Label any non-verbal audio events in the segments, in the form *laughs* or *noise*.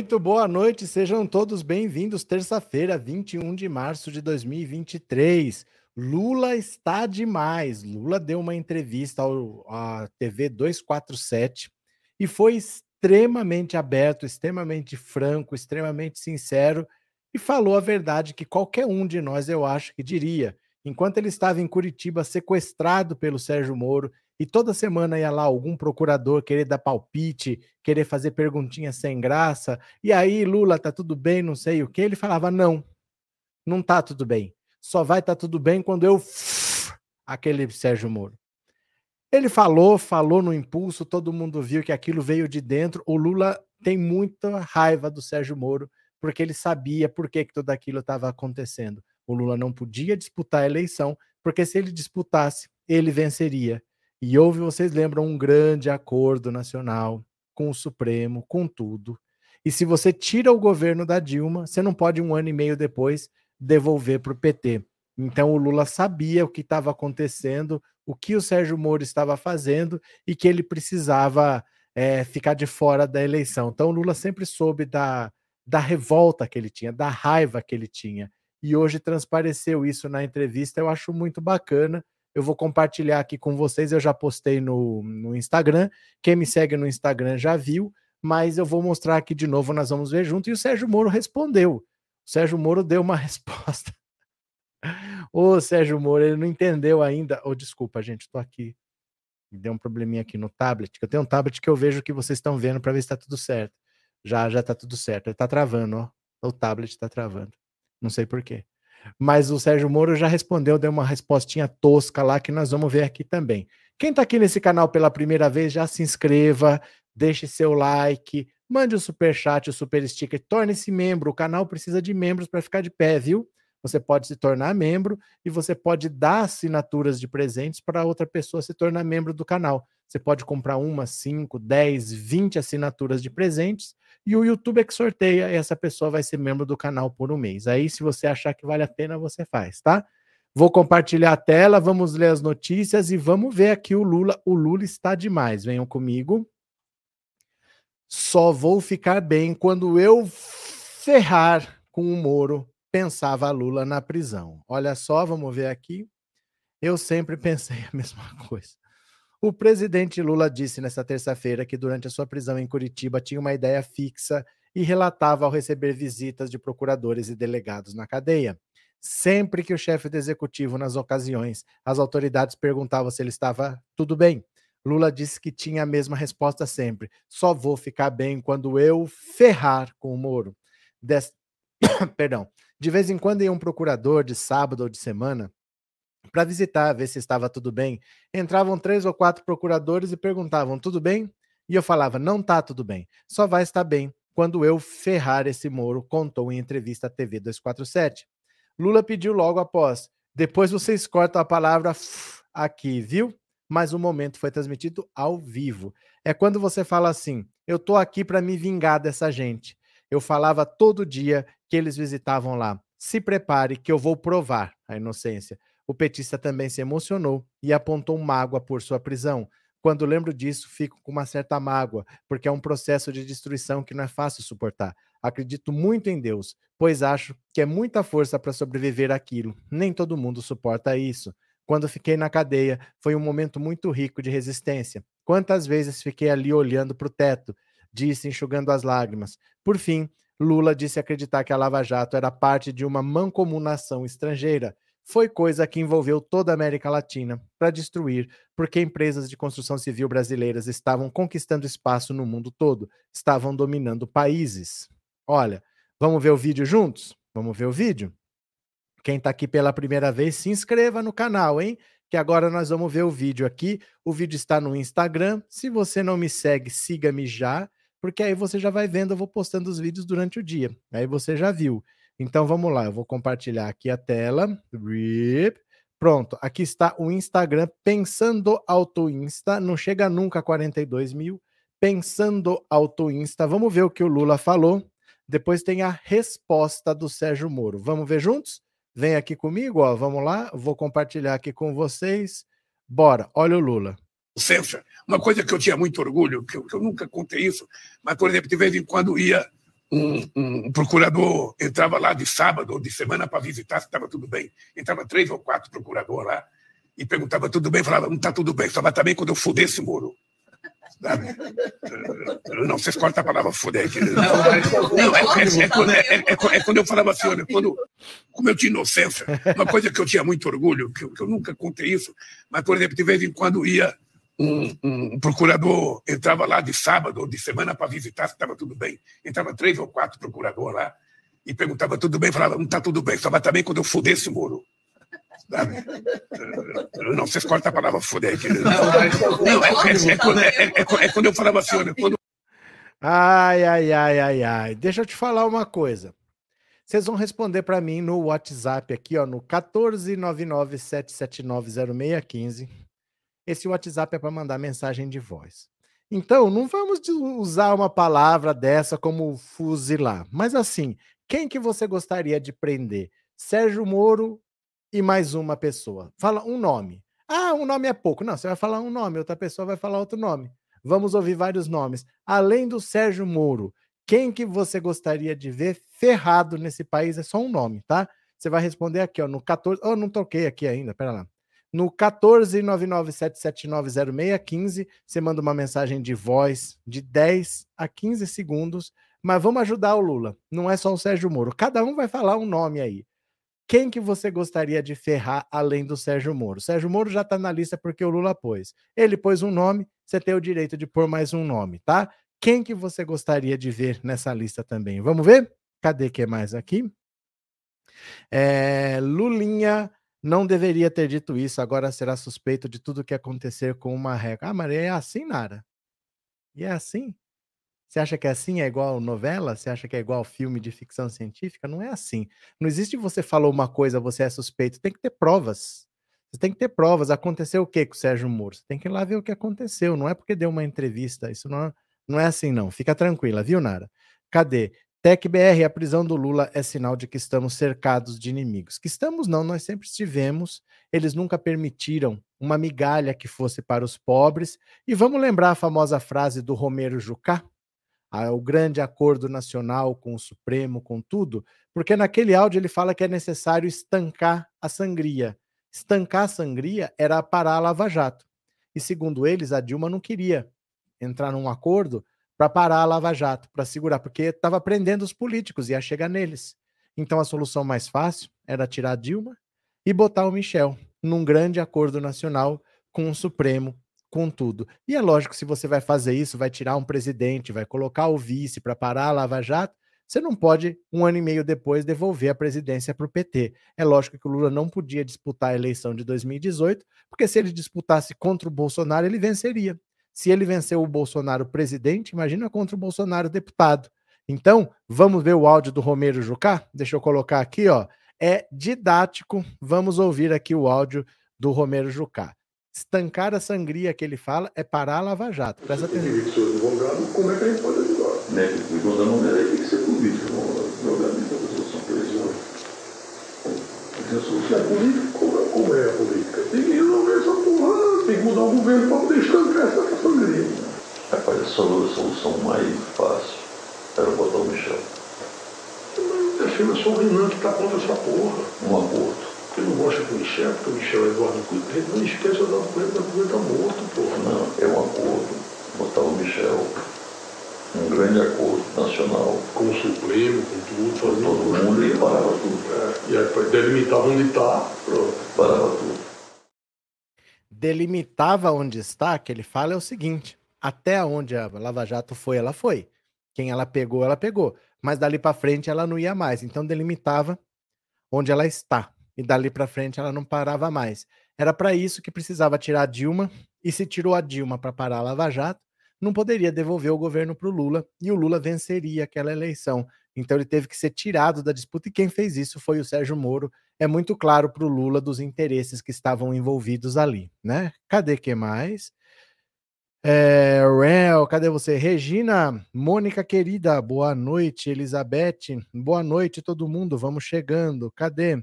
Muito boa noite, sejam todos bem-vindos. Terça-feira, 21 de março de 2023. Lula está demais. Lula deu uma entrevista ao, à TV 247 e foi extremamente aberto, extremamente franco, extremamente sincero e falou a verdade que qualquer um de nós, eu acho, que diria. Enquanto ele estava em Curitiba, sequestrado pelo Sérgio Moro, e toda semana ia lá algum procurador querer dar palpite, querer fazer perguntinhas sem graça, e aí Lula tá tudo bem, não sei o que, ele falava: não, não tá tudo bem. Só vai tá tudo bem quando eu. Aquele Sérgio Moro. Ele falou, falou no impulso, todo mundo viu que aquilo veio de dentro. O Lula tem muita raiva do Sérgio Moro, porque ele sabia por que, que tudo aquilo estava acontecendo. O Lula não podia disputar a eleição, porque se ele disputasse, ele venceria. E houve, vocês lembram, um grande acordo nacional com o Supremo, com tudo. E se você tira o governo da Dilma, você não pode um ano e meio depois devolver para o PT. Então o Lula sabia o que estava acontecendo, o que o Sérgio Moro estava fazendo e que ele precisava é, ficar de fora da eleição. Então o Lula sempre soube da, da revolta que ele tinha, da raiva que ele tinha. E hoje transpareceu isso na entrevista, eu acho muito bacana eu vou compartilhar aqui com vocês. Eu já postei no, no Instagram. Quem me segue no Instagram já viu, mas eu vou mostrar aqui de novo. Nós vamos ver junto. E o Sérgio Moro respondeu. O Sérgio Moro deu uma *laughs* resposta. Ô, Sérgio Moro, ele não entendeu ainda. Ô, oh, desculpa, gente, estou aqui. Deu um probleminha aqui no tablet. Eu tenho um tablet que eu vejo que vocês estão vendo para ver se está tudo certo. Já, já está tudo certo. Ele está travando, ó. O tablet está travando. Não sei por quê. Mas o Sérgio Moro já respondeu, deu uma respostinha tosca lá que nós vamos ver aqui também. Quem está aqui nesse canal pela primeira vez, já se inscreva, deixe seu like, mande o super chat, o super sticker, torne-se membro. O canal precisa de membros para ficar de pé, viu? Você pode se tornar membro e você pode dar assinaturas de presentes para outra pessoa se tornar membro do canal. Você pode comprar uma, cinco, dez, vinte assinaturas de presentes e o YouTube é que sorteia e essa pessoa vai ser membro do canal por um mês. Aí, se você achar que vale a pena, você faz, tá? Vou compartilhar a tela, vamos ler as notícias e vamos ver aqui o Lula. O Lula está demais. Venham comigo. Só vou ficar bem quando eu ferrar com o Moro, pensava Lula na prisão. Olha só, vamos ver aqui. Eu sempre *laughs* pensei a mesma coisa. O presidente Lula disse nesta terça-feira que durante a sua prisão em Curitiba tinha uma ideia fixa e relatava ao receber visitas de procuradores e delegados na cadeia. Sempre que o chefe do executivo, nas ocasiões, as autoridades perguntavam se ele estava tudo bem. Lula disse que tinha a mesma resposta sempre: só vou ficar bem quando eu ferrar com o Moro. Des... *coughs* Perdão. De vez em quando ia um procurador de sábado ou de semana para visitar, ver se estava tudo bem. Entravam três ou quatro procuradores e perguntavam: tudo bem? E eu falava: não tá tudo bem. Só vai estar bem quando eu ferrar esse Moro, contou em entrevista à TV 247. Lula pediu logo após: depois vocês cortam a palavra aqui, viu? Mas o momento foi transmitido ao vivo. É quando você fala assim: eu tô aqui para me vingar dessa gente. Eu falava todo dia que eles visitavam lá. Se prepare que eu vou provar a inocência. O petista também se emocionou e apontou mágoa por sua prisão. Quando lembro disso, fico com uma certa mágoa, porque é um processo de destruição que não é fácil suportar. Acredito muito em Deus, pois acho que é muita força para sobreviver àquilo. Nem todo mundo suporta isso. Quando fiquei na cadeia, foi um momento muito rico de resistência. Quantas vezes fiquei ali olhando para o teto, disse, enxugando as lágrimas. Por fim, Lula disse acreditar que a Lava Jato era parte de uma mancomunação estrangeira foi coisa que envolveu toda a América Latina para destruir, porque empresas de construção civil brasileiras estavam conquistando espaço no mundo todo, estavam dominando países. Olha, vamos ver o vídeo juntos? Vamos ver o vídeo? Quem está aqui pela primeira vez, se inscreva no canal, hein? Que agora nós vamos ver o vídeo aqui. O vídeo está no Instagram. Se você não me segue, siga-me já, porque aí você já vai vendo, eu vou postando os vídeos durante o dia. Aí você já viu. Então vamos lá, eu vou compartilhar aqui a tela. Pronto, aqui está o Instagram Pensando Auto Insta. Não chega nunca a 42 mil. Pensando Auto Insta. Vamos ver o que o Lula falou. Depois tem a resposta do Sérgio Moro. Vamos ver juntos? Vem aqui comigo, ó. Vamos lá. Vou compartilhar aqui com vocês. Bora. Olha o Lula. Uma coisa que eu tinha muito orgulho, que eu, que eu nunca contei isso, mas, por exemplo, de vez em quando ia um, um, procurador entrava lá de sábado ou de semana para visitar se estava tudo bem. Entrava três ou quatro procuradores lá e perguntava tudo bem, falava, não está tudo bem, só vai estar bem quando eu fuder esse muro. Não, vocês cortam a palavra fuder aqui. Não, não é, é, é, é, quando eu falava assim, olha, quando, como eu tinha inocência, uma coisa que eu tinha muito orgulho, que eu, que eu nunca contei isso, mas, por exemplo, de vez em quando ia um, um, procurador entrava lá de sábado ou de semana para visitar se estava tudo bem. Entrava três ou quatro procuradores lá e perguntava tudo bem, falava, não está tudo bem, só vai estar bem quando eu fuder esse muro. Não, vocês cortam a palavra fuder aqui. Não, não é, é, é, é, quando eu falava assim, olha, quando... Ai, ai, ai, ai, ai. Deixa eu te falar uma coisa. Vocês vão responder para mim no WhatsApp aqui, ó, no 14997790615. Esse WhatsApp é para mandar mensagem de voz. Então, não vamos usar uma palavra dessa como fuzilar. Mas assim, quem que você gostaria de prender? Sérgio Moro e mais uma pessoa. Fala um nome. Ah, um nome é pouco. Não, você vai falar um nome, outra pessoa vai falar outro nome. Vamos ouvir vários nomes. Além do Sérgio Moro, quem que você gostaria de ver ferrado nesse país? É só um nome, tá? Você vai responder aqui, ó, no 14. Oh, não toquei aqui ainda, pera lá. No 14997790615, você manda uma mensagem de voz de 10 a 15 segundos, mas vamos ajudar o Lula. Não é só o Sérgio Moro. Cada um vai falar um nome aí. Quem que você gostaria de ferrar além do Sérgio Moro? Sérgio Moro já está na lista porque o Lula pôs. Ele pôs um nome, você tem o direito de pôr mais um nome, tá? Quem que você gostaria de ver nessa lista também? Vamos ver? Cadê que é mais aqui? É, Lulinha não deveria ter dito isso, agora será suspeito de tudo que acontecer com uma regra. Ah, mas é assim, Nara? E é assim? Você acha que é assim? É igual novela? Você acha que é igual filme de ficção científica? Não é assim. Não existe você falou uma coisa, você é suspeito. Tem que ter provas. Você tem que ter provas. Aconteceu o que com o Sérgio Moro? Você tem que ir lá ver o que aconteceu. Não é porque deu uma entrevista. Isso não é, não é assim, não. Fica tranquila, viu, Nara? Cadê? TecBR, a prisão do Lula é sinal de que estamos cercados de inimigos. Que estamos não, nós sempre estivemos. Eles nunca permitiram uma migalha que fosse para os pobres. E vamos lembrar a famosa frase do Romero Jucá, o grande acordo nacional com o Supremo, com tudo, porque naquele áudio ele fala que é necessário estancar a sangria. Estancar a sangria era parar a Lava Jato. E segundo eles, a Dilma não queria entrar num acordo para parar a Lava Jato, para segurar, porque estava prendendo os políticos, ia chegar neles. Então a solução mais fácil era tirar Dilma e botar o Michel num grande acordo nacional com o Supremo, com tudo. E é lógico, se você vai fazer isso, vai tirar um presidente, vai colocar o vice para parar a Lava Jato, você não pode, um ano e meio depois, devolver a presidência para o PT. É lógico que o Lula não podia disputar a eleição de 2018, porque se ele disputasse contra o Bolsonaro, ele venceria. Se ele venceu o Bolsonaro presidente, imagina contra o Bolsonaro deputado. Então, vamos ver o áudio do Romero Jucá? Deixa eu colocar aqui, ó. É didático. Vamos ouvir aqui o áudio do Romero Jucá. Estancar a sangria que ele fala é parar a Lava Jato. Presta atenção. Como é que a gente pode ajudar? Né? O advogado não tem que ser político, não é a solução política. A solução é política, como é a política? Tem que resolver essa tem que mudar o governo para poder estancar essa sangria. Rapaz, a solução mais fácil era botar o Michel. Mas a China só o Renan que está contra essa porra. Um aborto. Porque não gosta do Michel, porque o Michel é Eduardo Coelho. Não esqueça Eduardo Coelho, o Coelho está morto, porra. Não, é um acordo. Botar o Michel um grande acordo nacional. Com o Supremo, com tudo, fazendo todo mundo e parava tudo. É, e aí delimitava onde está, pronto. Parava tudo. Delimitava onde está, que ele fala é o seguinte: até onde a Lava Jato foi, ela foi. Quem ela pegou, ela pegou. Mas dali para frente ela não ia mais. Então delimitava onde ela está. E dali para frente ela não parava mais. Era para isso que precisava tirar a Dilma. E se tirou a Dilma para parar a Lava Jato, não poderia devolver o governo para o Lula e o Lula venceria aquela eleição. Então ele teve que ser tirado da disputa e quem fez isso foi o Sérgio Moro. É muito claro para o Lula dos interesses que estavam envolvidos ali, né? Cadê que mais? É, Rel, cadê você? Regina, Mônica querida, boa noite. Elizabeth, boa noite todo mundo, vamos chegando. Cadê?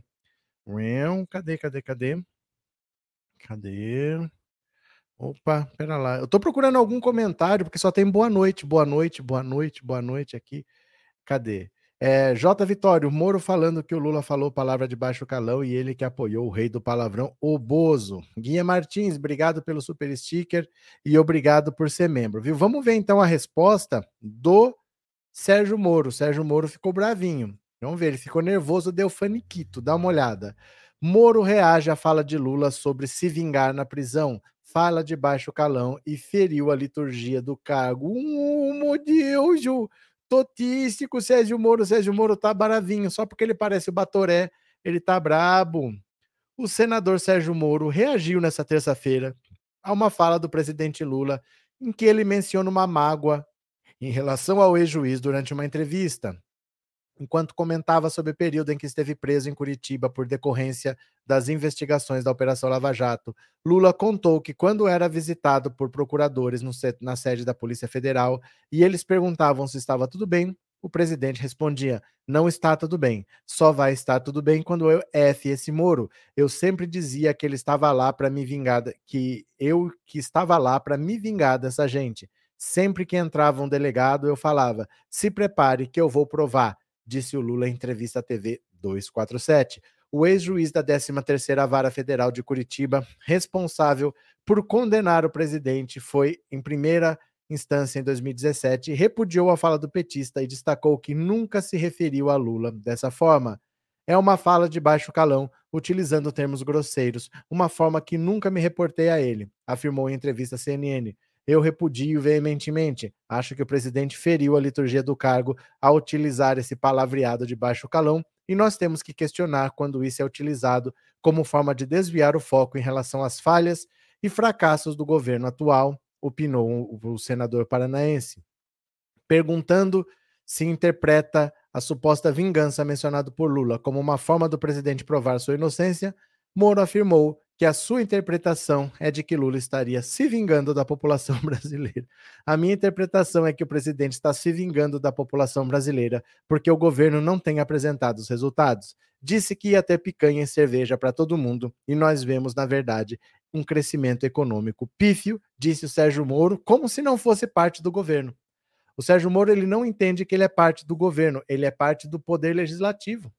Rel, cadê, cadê, cadê? Cadê? Opa, pera lá. Eu tô procurando algum comentário, porque só tem boa noite, boa noite, boa noite, boa noite aqui. Cadê? É, J. Vitório, Moro falando que o Lula falou palavra de baixo calão e ele que apoiou o rei do palavrão, o Bozo. Guia Martins, obrigado pelo super sticker e obrigado por ser membro, viu? Vamos ver então a resposta do Sérgio Moro. Sérgio Moro ficou bravinho. Vamos ver, ele ficou nervoso, deu faniquito. Dá uma olhada. Moro reage à fala de Lula sobre se vingar na prisão. Fala de baixo calão e feriu a liturgia do cargo. Um, meu Deus, totístico, Sérgio Moro. Sérgio Moro tá bravinho, só porque ele parece o Batoré, ele tá brabo. O senador Sérgio Moro reagiu nessa terça-feira a uma fala do presidente Lula em que ele menciona uma mágoa em relação ao ex-juiz durante uma entrevista enquanto comentava sobre o período em que esteve preso em Curitiba por decorrência das investigações da Operação Lava Jato. Lula contou que, quando era visitado por procuradores na sede da Polícia Federal e eles perguntavam se estava tudo bem, o presidente respondia: Não está tudo bem, só vai estar tudo bem quando eu F esse Moro. Eu sempre dizia que ele estava lá para me vingar, que eu que estava lá para me vingar dessa gente. Sempre que entrava um delegado, eu falava: se prepare que eu vou provar disse o Lula em entrevista à TV 247. O ex-juiz da 13ª Vara Federal de Curitiba, responsável por condenar o presidente, foi em primeira instância em 2017 repudiou a fala do petista e destacou que nunca se referiu a Lula dessa forma. É uma fala de baixo calão, utilizando termos grosseiros, uma forma que nunca me reportei a ele, afirmou em entrevista à CNN. Eu repudio veementemente. Acho que o presidente feriu a liturgia do cargo ao utilizar esse palavreado de baixo calão e nós temos que questionar quando isso é utilizado como forma de desviar o foco em relação às falhas e fracassos do governo atual, opinou o senador paranaense. Perguntando se interpreta a suposta vingança mencionada por Lula como uma forma do presidente provar sua inocência, Moro afirmou que a sua interpretação é de que Lula estaria se vingando da população *laughs* brasileira. A minha interpretação é que o presidente está se vingando da população brasileira porque o governo não tem apresentado os resultados. Disse que ia ter picanha e cerveja para todo mundo e nós vemos, na verdade, um crescimento econômico pífio, disse o Sérgio Moro, como se não fosse parte do governo. O Sérgio Moro ele não entende que ele é parte do governo, ele é parte do poder legislativo.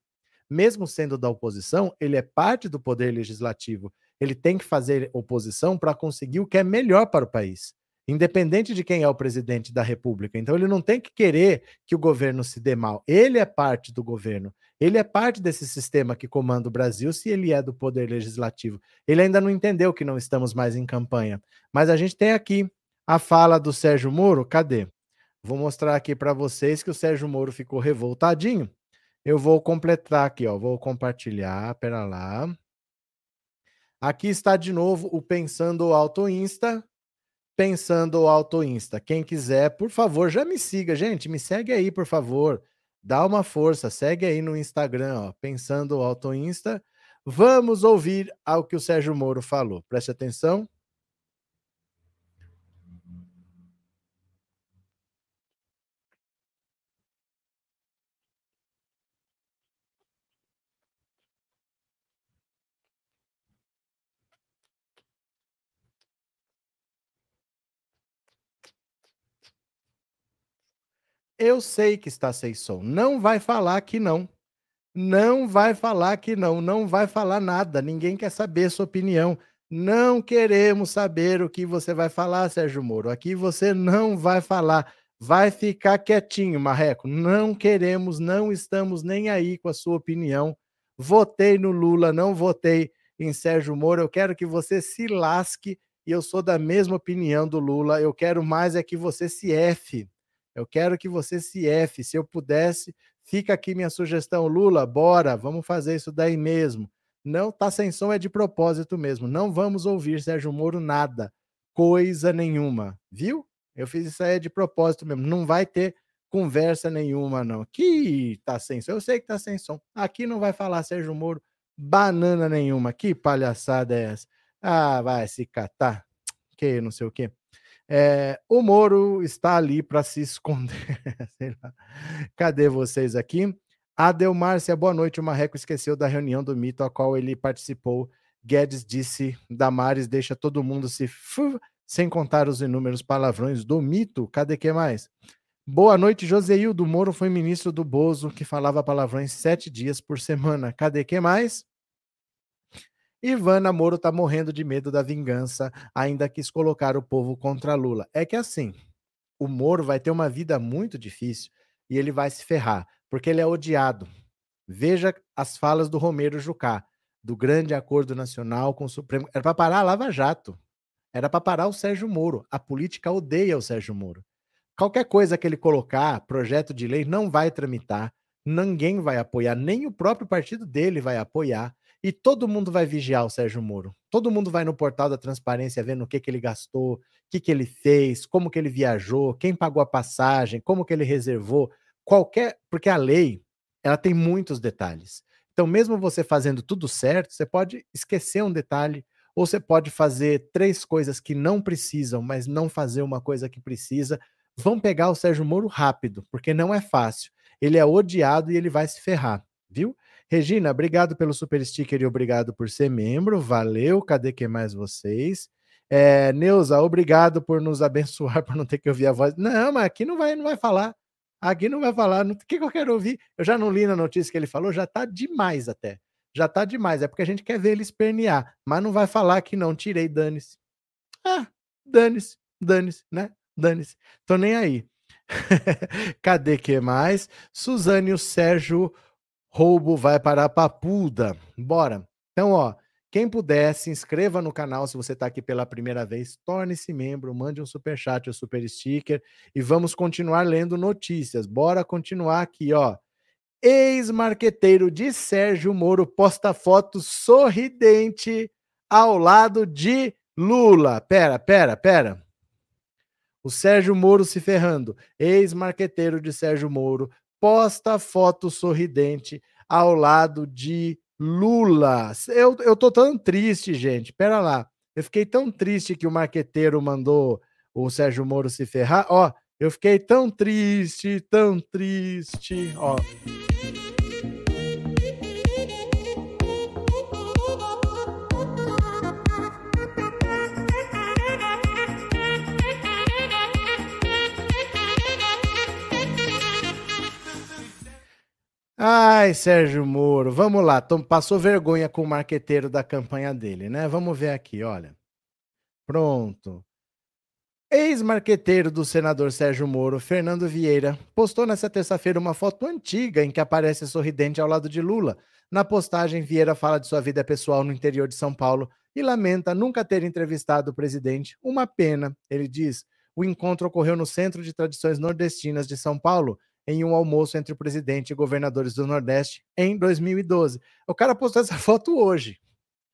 Mesmo sendo da oposição, ele é parte do poder legislativo ele tem que fazer oposição para conseguir o que é melhor para o país, independente de quem é o presidente da República. Então, ele não tem que querer que o governo se dê mal. Ele é parte do governo. Ele é parte desse sistema que comanda o Brasil, se ele é do poder legislativo. Ele ainda não entendeu que não estamos mais em campanha. Mas a gente tem aqui a fala do Sérgio Moro. Cadê? Vou mostrar aqui para vocês que o Sérgio Moro ficou revoltadinho. Eu vou completar aqui, ó. Vou compartilhar. Pera lá. Aqui está de novo o Pensando Auto Insta. Pensando Auto Insta. Quem quiser, por favor, já me siga, gente. Me segue aí, por favor. Dá uma força, segue aí no Instagram, ó, Pensando Auto Insta. Vamos ouvir ao que o Sérgio Moro falou. Preste atenção. Eu sei que está sem som. Não vai falar que não. Não vai falar que não. Não vai falar nada. Ninguém quer saber sua opinião. Não queremos saber o que você vai falar, Sérgio Moro. Aqui você não vai falar. Vai ficar quietinho, Marreco. Não queremos, não estamos nem aí com a sua opinião. Votei no Lula, não votei em Sérgio Moro. Eu quero que você se lasque e eu sou da mesma opinião do Lula. Eu quero mais é que você se F. Eu quero que você se F. Se eu pudesse, fica aqui minha sugestão. Lula, bora, vamos fazer isso daí mesmo. Não tá sem som, é de propósito mesmo. Não vamos ouvir Sérgio Moro nada. Coisa nenhuma. Viu? Eu fiz isso aí de propósito mesmo. Não vai ter conversa nenhuma, não. Que tá sem som. Eu sei que tá sem som. Aqui não vai falar Sérgio Moro banana nenhuma. Que palhaçada é essa? Ah, vai se catar. Que não sei o quê. É, o Moro está ali para se esconder. *laughs* Cadê vocês aqui? Adelmárcia, boa noite. O Marreco esqueceu da reunião do mito a qual ele participou. Guedes disse: Damares deixa todo mundo se. sem contar os inúmeros palavrões do mito. Cadê que mais? Boa noite, Joseildo Moro foi ministro do Bozo que falava palavrões sete dias por semana. Cadê que mais? Ivana Moro tá morrendo de medo da vingança, ainda quis colocar o povo contra Lula. É que assim, o Moro vai ter uma vida muito difícil e ele vai se ferrar, porque ele é odiado. Veja as falas do Romero Jucá, do grande acordo nacional com o Supremo. Era para parar a Lava Jato. Era para parar o Sérgio Moro. A política odeia o Sérgio Moro. Qualquer coisa que ele colocar, projeto de lei, não vai tramitar, ninguém vai apoiar, nem o próprio partido dele vai apoiar e todo mundo vai vigiar o Sérgio Moro. Todo mundo vai no portal da transparência vendo o que, que ele gastou, o que, que ele fez, como que ele viajou, quem pagou a passagem, como que ele reservou, qualquer. Porque a lei ela tem muitos detalhes. Então, mesmo você fazendo tudo certo, você pode esquecer um detalhe, ou você pode fazer três coisas que não precisam, mas não fazer uma coisa que precisa. Vão pegar o Sérgio Moro rápido, porque não é fácil. Ele é odiado e ele vai se ferrar, viu? Regina, obrigado pelo super sticker e obrigado por ser membro. Valeu. Cadê que mais vocês? É, Neuza, obrigado por nos abençoar, *laughs* por não ter que ouvir a voz. Não, mas aqui não vai, não vai falar. Aqui não vai falar. O que, que eu quero ouvir? Eu já não li na notícia que ele falou, já tá demais até. Já tá demais. É porque a gente quer ver ele espernear. Mas não vai falar que não. Tirei, dane-se. Ah, dane-se, dane-se, né? Dane-se. Tô nem aí. *laughs* Cadê que mais? Suzane e o Sérgio roubo vai para a papuda. Bora. Então, ó, quem puder, se inscreva no canal se você está aqui pela primeira vez, torne-se membro, mande um super chat ou super sticker e vamos continuar lendo notícias. Bora continuar aqui, ó. Ex-marqueteiro de Sérgio Moro posta foto sorridente ao lado de Lula. Pera, pera, pera. O Sérgio Moro se ferrando. Ex-marqueteiro de Sérgio Moro posta foto sorridente ao lado de Lula. Eu, eu tô tão triste, gente. Pera lá. Eu fiquei tão triste que o marqueteiro mandou o Sérgio Moro se ferrar. Ó, eu fiquei tão triste, tão triste. Ó. Ai, Sérgio Moro, vamos lá. Tom, passou vergonha com o marqueteiro da campanha dele, né? Vamos ver aqui, olha. Pronto. Ex-marqueteiro do senador Sérgio Moro, Fernando Vieira, postou nesta terça-feira uma foto antiga em que aparece sorridente ao lado de Lula. Na postagem, Vieira fala de sua vida pessoal no interior de São Paulo e lamenta nunca ter entrevistado o presidente. Uma pena, ele diz. O encontro ocorreu no Centro de Tradições Nordestinas de São Paulo em um almoço entre o presidente e governadores do Nordeste em 2012. O cara postou essa *laughs* foto hoje.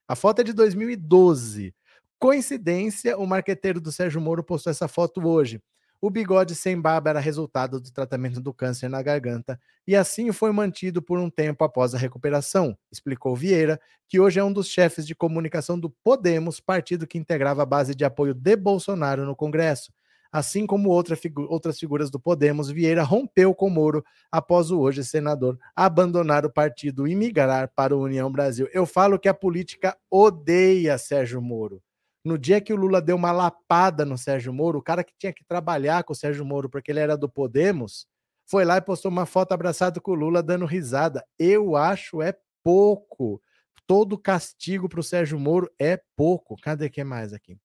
A foto é de 2012. Coincidência, o marqueteiro do Sérgio Moro postou essa foto hoje. O bigode sem barba era resultado do tratamento do câncer na garganta e assim foi mantido por um tempo após a recuperação, explicou Vieira, que hoje é um dos chefes de comunicação do Podemos, partido que integrava a base de apoio de Bolsonaro no Congresso. Assim como outra figu outras figuras do Podemos, Vieira rompeu com Moro após o hoje senador abandonar o partido e migrar para o União Brasil. Eu falo que a política odeia Sérgio Moro. No dia que o Lula deu uma lapada no Sérgio Moro, o cara que tinha que trabalhar com o Sérgio Moro porque ele era do Podemos, foi lá e postou uma foto abraçado com o Lula dando risada. Eu acho é pouco. Todo castigo para o Sérgio Moro é pouco. Cadê que mais aqui?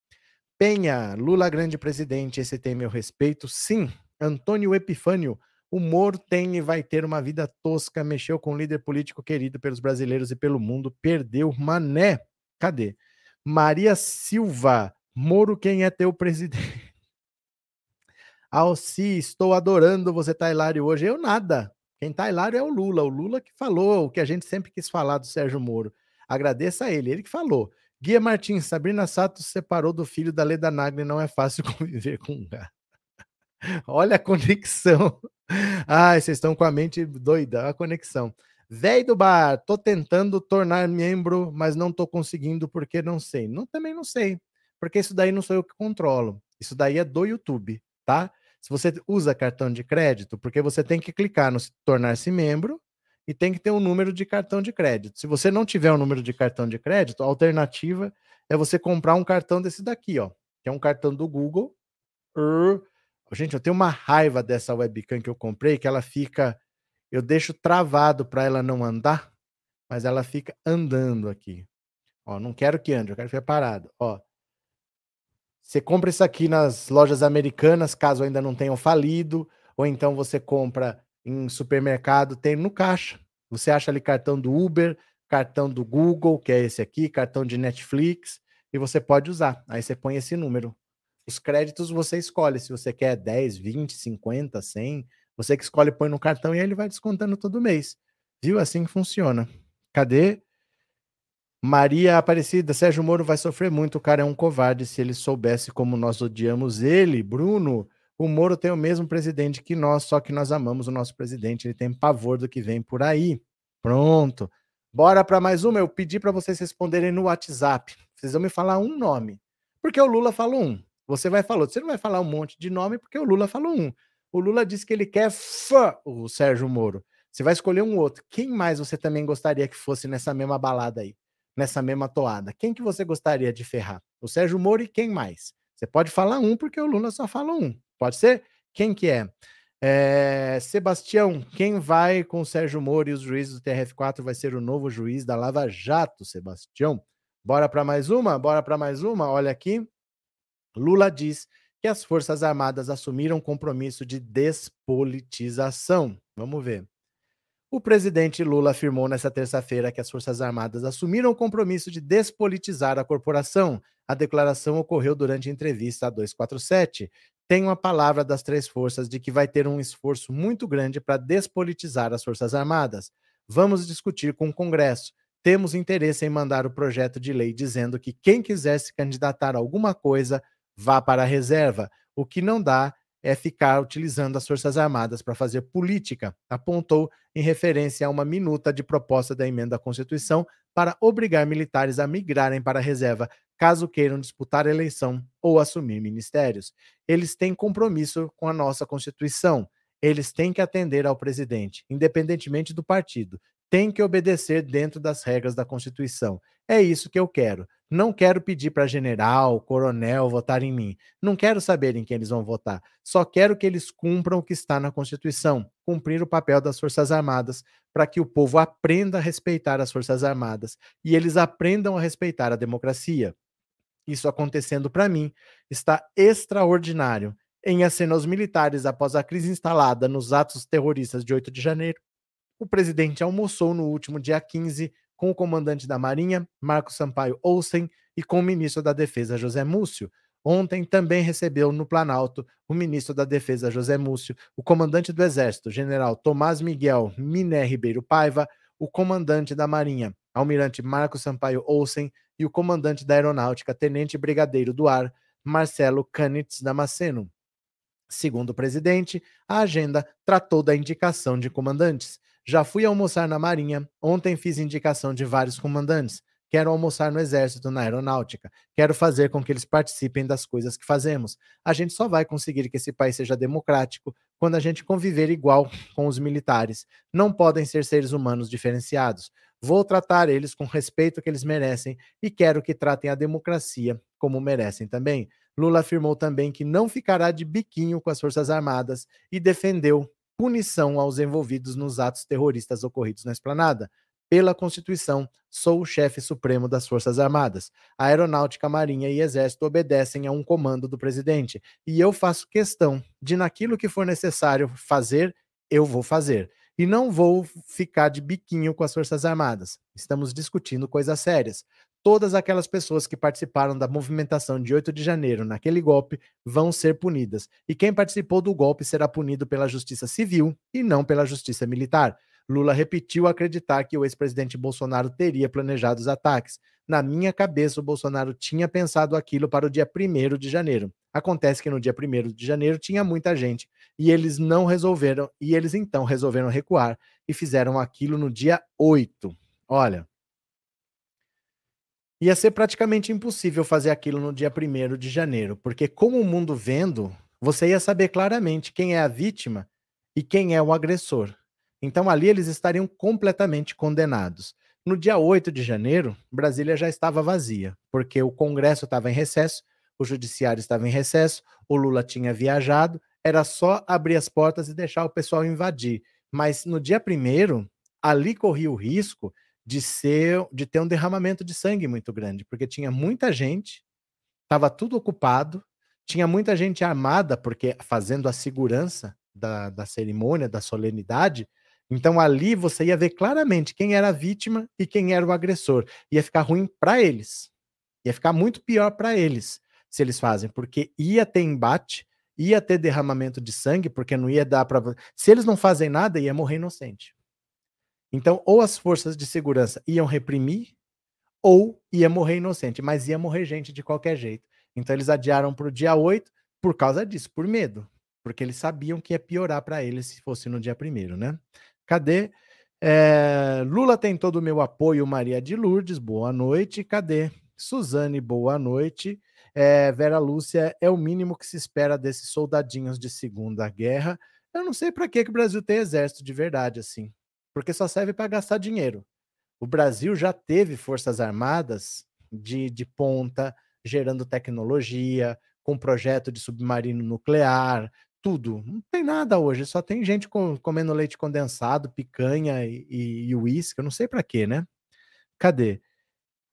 Penha, Lula grande presidente, esse tem meu respeito. Sim, Antônio Epifânio, o Moro tem e vai ter uma vida tosca, mexeu com um líder político querido pelos brasileiros e pelo mundo, perdeu Mané. Cadê? Maria Silva, Moro, quem é teu presidente? *laughs* Alci, estou adorando você, tá hilário hoje. Eu nada. Quem tá hilário é o Lula. O Lula que falou o que a gente sempre quis falar do Sérgio Moro. Agradeça a ele, ele que falou. Guia Martins, Sabrina Sato separou do filho da Leda Nagli, não é fácil *laughs* conviver com um gato. Olha a conexão. Ai, vocês estão com a mente doida, a conexão. Véi do bar, tô tentando tornar membro, mas não tô conseguindo porque não sei. Não, também não sei, porque isso daí não sou eu que controlo. Isso daí é do YouTube, tá? Se você usa cartão de crédito, porque você tem que clicar no tornar-se membro, e tem que ter um número de cartão de crédito. Se você não tiver um número de cartão de crédito, a alternativa é você comprar um cartão desse daqui, ó, que é um cartão do Google. Gente, eu tenho uma raiva dessa webcam que eu comprei, que ela fica. Eu deixo travado para ela não andar, mas ela fica andando aqui. Ó, não quero que ande, eu quero ficar parado. Ó, você compra isso aqui nas lojas americanas, caso ainda não tenham falido, ou então você compra em supermercado, tem no caixa. Você acha ali cartão do Uber, cartão do Google, que é esse aqui, cartão de Netflix, e você pode usar. Aí você põe esse número. Os créditos você escolhe se você quer 10, 20, 50, 100. Você que escolhe, põe no cartão e ele vai descontando todo mês. Viu? Assim que funciona. Cadê? Maria Aparecida, Sérgio Moro vai sofrer muito, o cara é um covarde. Se ele soubesse como nós odiamos ele, Bruno, o Moro tem o mesmo presidente que nós, só que nós amamos o nosso presidente, ele tem pavor do que vem por aí. Pronto. Bora para mais uma. Eu pedi para vocês responderem no WhatsApp. Vocês vão me falar um nome. Porque o Lula falou um. Você vai falar, você não vai falar um monte de nome porque o Lula falou um. O Lula disse que ele quer fã o Sérgio Moro. Você vai escolher um outro. Quem mais você também gostaria que fosse nessa mesma balada aí? nessa mesma toada? Quem que você gostaria de ferrar? O Sérgio Moro e quem mais? Você pode falar um, porque o Lula só fala um. Pode ser? Quem que é? é Sebastião, quem vai com Sérgio Moro e os juízes do TRF4 vai ser o novo juiz da Lava Jato, Sebastião. Bora para mais uma? Bora para mais uma? Olha aqui. Lula diz que as Forças Armadas assumiram compromisso de despolitização. Vamos ver. O presidente Lula afirmou nesta terça-feira que as Forças Armadas assumiram o compromisso de despolitizar a corporação. A declaração ocorreu durante entrevista a 247. Tem a palavra das três forças de que vai ter um esforço muito grande para despolitizar as Forças Armadas. Vamos discutir com o Congresso. Temos interesse em mandar o projeto de lei dizendo que quem quiser se candidatar a alguma coisa vá para a reserva. O que não dá é ficar utilizando as Forças Armadas para fazer política, apontou em referência a uma minuta de proposta da emenda à Constituição para obrigar militares a migrarem para a reserva caso queiram disputar a eleição ou assumir ministérios. Eles têm compromisso com a nossa Constituição. Eles têm que atender ao presidente, independentemente do partido. Tem que obedecer dentro das regras da Constituição. É isso que eu quero. Não quero pedir para general, coronel votar em mim. Não quero saber em quem eles vão votar. Só quero que eles cumpram o que está na Constituição, cumprir o papel das Forças Armadas, para que o povo aprenda a respeitar as Forças Armadas e eles aprendam a respeitar a democracia. Isso acontecendo para mim está extraordinário. Em aceno aos militares após a crise instalada nos atos terroristas de 8 de janeiro, o presidente almoçou no último dia 15 com o comandante da Marinha, Marco Sampaio Olsen, e com o ministro da Defesa, José Múcio. Ontem também recebeu no Planalto o ministro da Defesa, José Múcio, o comandante do Exército, general Tomás Miguel Miné Ribeiro Paiva, o comandante da Marinha, almirante Marco Sampaio Olsen, e o comandante da Aeronáutica, tenente brigadeiro do ar, Marcelo Canitz Damasceno. Segundo o presidente, a agenda tratou da indicação de comandantes. Já fui almoçar na Marinha. Ontem fiz indicação de vários comandantes. Quero almoçar no Exército, na Aeronáutica. Quero fazer com que eles participem das coisas que fazemos. A gente só vai conseguir que esse país seja democrático quando a gente conviver igual com os militares. Não podem ser seres humanos diferenciados. Vou tratar eles com o respeito que eles merecem e quero que tratem a democracia como merecem também. Lula afirmou também que não ficará de biquinho com as Forças Armadas e defendeu punição aos envolvidos nos atos terroristas ocorridos na esplanada. Pela Constituição, sou o chefe supremo das Forças Armadas. A Aeronáutica, Marinha e Exército obedecem a um comando do presidente. E eu faço questão de, naquilo que for necessário fazer, eu vou fazer. E não vou ficar de biquinho com as Forças Armadas. Estamos discutindo coisas sérias todas aquelas pessoas que participaram da movimentação de 8 de janeiro naquele golpe vão ser punidas. E quem participou do golpe será punido pela justiça civil e não pela justiça militar. Lula repetiu acreditar que o ex-presidente Bolsonaro teria planejado os ataques. Na minha cabeça, o Bolsonaro tinha pensado aquilo para o dia 1 de janeiro. Acontece que no dia 1 de janeiro tinha muita gente e eles não resolveram, e eles então resolveram recuar e fizeram aquilo no dia 8. Olha, ia ser praticamente impossível fazer aquilo no dia 1 de janeiro, porque com o mundo vendo, você ia saber claramente quem é a vítima e quem é o agressor. Então ali eles estariam completamente condenados. No dia 8 de janeiro, Brasília já estava vazia, porque o Congresso estava em recesso, o Judiciário estava em recesso, o Lula tinha viajado, era só abrir as portas e deixar o pessoal invadir. Mas no dia primeiro, ali corria o risco de ser, de ter um derramamento de sangue muito grande, porque tinha muita gente, estava tudo ocupado, tinha muita gente armada, porque fazendo a segurança da, da cerimônia, da solenidade. Então ali você ia ver claramente quem era a vítima e quem era o agressor. Ia ficar ruim para eles. Ia ficar muito pior para eles se eles fazem, porque ia ter embate, ia ter derramamento de sangue, porque não ia dar para. Se eles não fazem nada, ia morrer inocente. Então, ou as forças de segurança iam reprimir, ou ia morrer inocente, mas ia morrer gente de qualquer jeito. Então, eles adiaram para o dia 8 por causa disso, por medo, porque eles sabiam que ia piorar para eles se fosse no dia primeiro, né? Cadê? É, Lula tem todo o meu apoio, Maria de Lourdes, boa noite. Cadê? Suzane, boa noite. É, Vera Lúcia, é o mínimo que se espera desses soldadinhos de Segunda Guerra. Eu não sei para que, que o Brasil tem exército de verdade, assim, porque só serve para gastar dinheiro. O Brasil já teve forças armadas de, de ponta, gerando tecnologia, com projeto de submarino nuclear, tudo. Não tem nada hoje, só tem gente com, comendo leite condensado, picanha e uísque, eu não sei para quê, né? Cadê?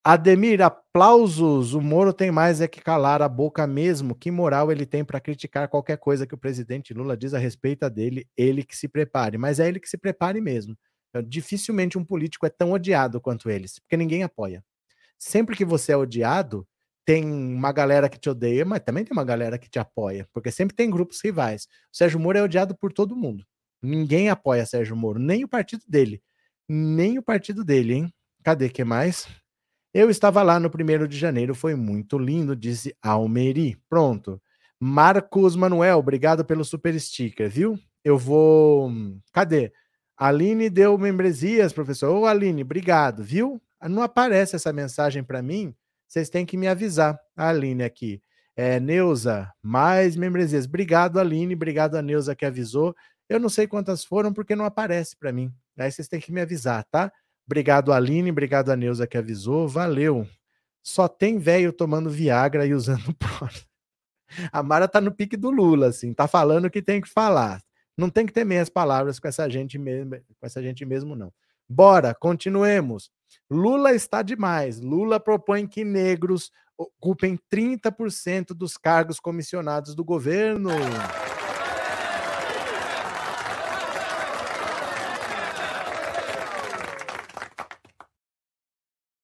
Ademir, aplausos. O Moro tem mais é que calar a boca mesmo. Que moral ele tem para criticar qualquer coisa que o presidente Lula diz a respeito dele? Ele que se prepare. Mas é ele que se prepare mesmo. Dificilmente um político é tão odiado quanto eles, porque ninguém apoia. Sempre que você é odiado, tem uma galera que te odeia, mas também tem uma galera que te apoia, porque sempre tem grupos rivais. O Sérgio Moro é odiado por todo mundo. Ninguém apoia Sérgio Moro, nem o partido dele. Nem o partido dele, hein? Cadê que mais? Eu estava lá no primeiro de janeiro, foi muito lindo, disse Almeri. Pronto. Marcos Manuel, obrigado pelo super sticker, viu? Eu vou. Cadê? Aline deu membresias, professor. Ô, Aline, obrigado, viu? Não aparece essa mensagem para mim. Vocês têm que me avisar. A Aline aqui. É, Neuza, mais membresias. Obrigado, Aline. Obrigado a Neuza que avisou. Eu não sei quantas foram porque não aparece para mim. Aí vocês têm que me avisar, tá? Obrigado, Aline. Obrigado a Neuza que avisou. Valeu. Só tem velho tomando Viagra e usando *laughs* próstata. A Mara tá no pique do Lula, assim, tá falando o que tem que falar. Não tem que ter meias palavras com essa gente mesmo, com essa gente mesmo, não. Bora, continuemos. Lula está demais. Lula propõe que negros ocupem 30% dos cargos comissionados do governo.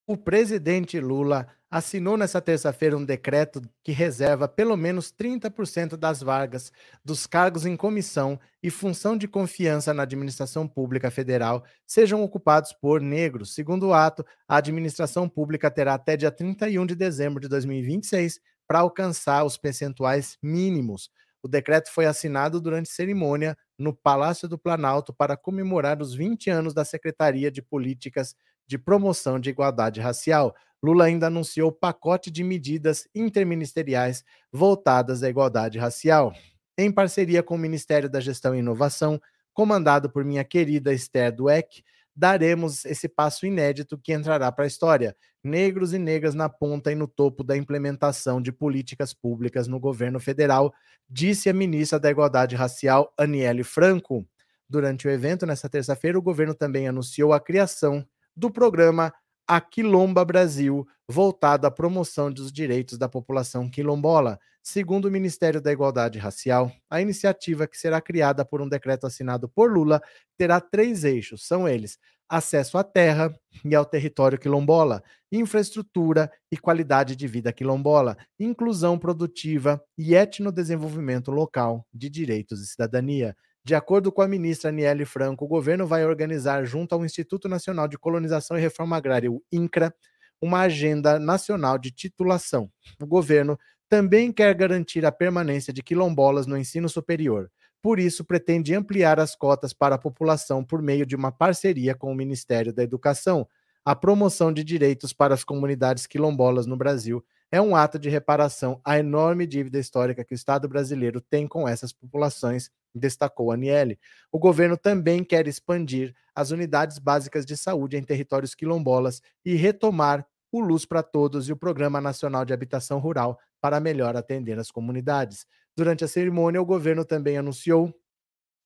O presidente Lula assinou nesta terça-feira um decreto que reserva pelo menos 30% das vagas dos cargos em comissão e função de confiança na administração pública federal sejam ocupados por negros. Segundo o ato, a administração pública terá até dia 31 de dezembro de 2026 para alcançar os percentuais mínimos. O decreto foi assinado durante cerimônia no Palácio do Planalto para comemorar os 20 anos da Secretaria de Políticas de promoção de igualdade racial. Lula ainda anunciou pacote de medidas interministeriais voltadas à igualdade racial. Em parceria com o Ministério da Gestão e Inovação, comandado por minha querida Esther Dweck, daremos esse passo inédito que entrará para a história. Negros e negras na ponta e no topo da implementação de políticas públicas no governo federal, disse a ministra da Igualdade Racial, Aniele Franco. Durante o evento, nesta terça-feira, o governo também anunciou a criação do programa A Quilomba Brasil, voltado à promoção dos direitos da população quilombola. Segundo o Ministério da Igualdade Racial, a iniciativa, que será criada por um decreto assinado por Lula, terá três eixos: são eles acesso à terra e ao território quilombola, infraestrutura e qualidade de vida quilombola, inclusão produtiva e etnodesenvolvimento local de direitos e cidadania. De acordo com a ministra Aniele Franco, o governo vai organizar, junto ao Instituto Nacional de Colonização e Reforma Agrária, o INCRA, uma agenda nacional de titulação. O governo também quer garantir a permanência de quilombolas no ensino superior. Por isso, pretende ampliar as cotas para a população por meio de uma parceria com o Ministério da Educação. A promoção de direitos para as comunidades quilombolas no Brasil é um ato de reparação à enorme dívida histórica que o Estado brasileiro tem com essas populações destacou Aniele. O governo também quer expandir as unidades básicas de saúde em territórios quilombolas e retomar o Luz para Todos e o Programa Nacional de Habitação Rural para melhor atender as comunidades. Durante a cerimônia, o governo também anunciou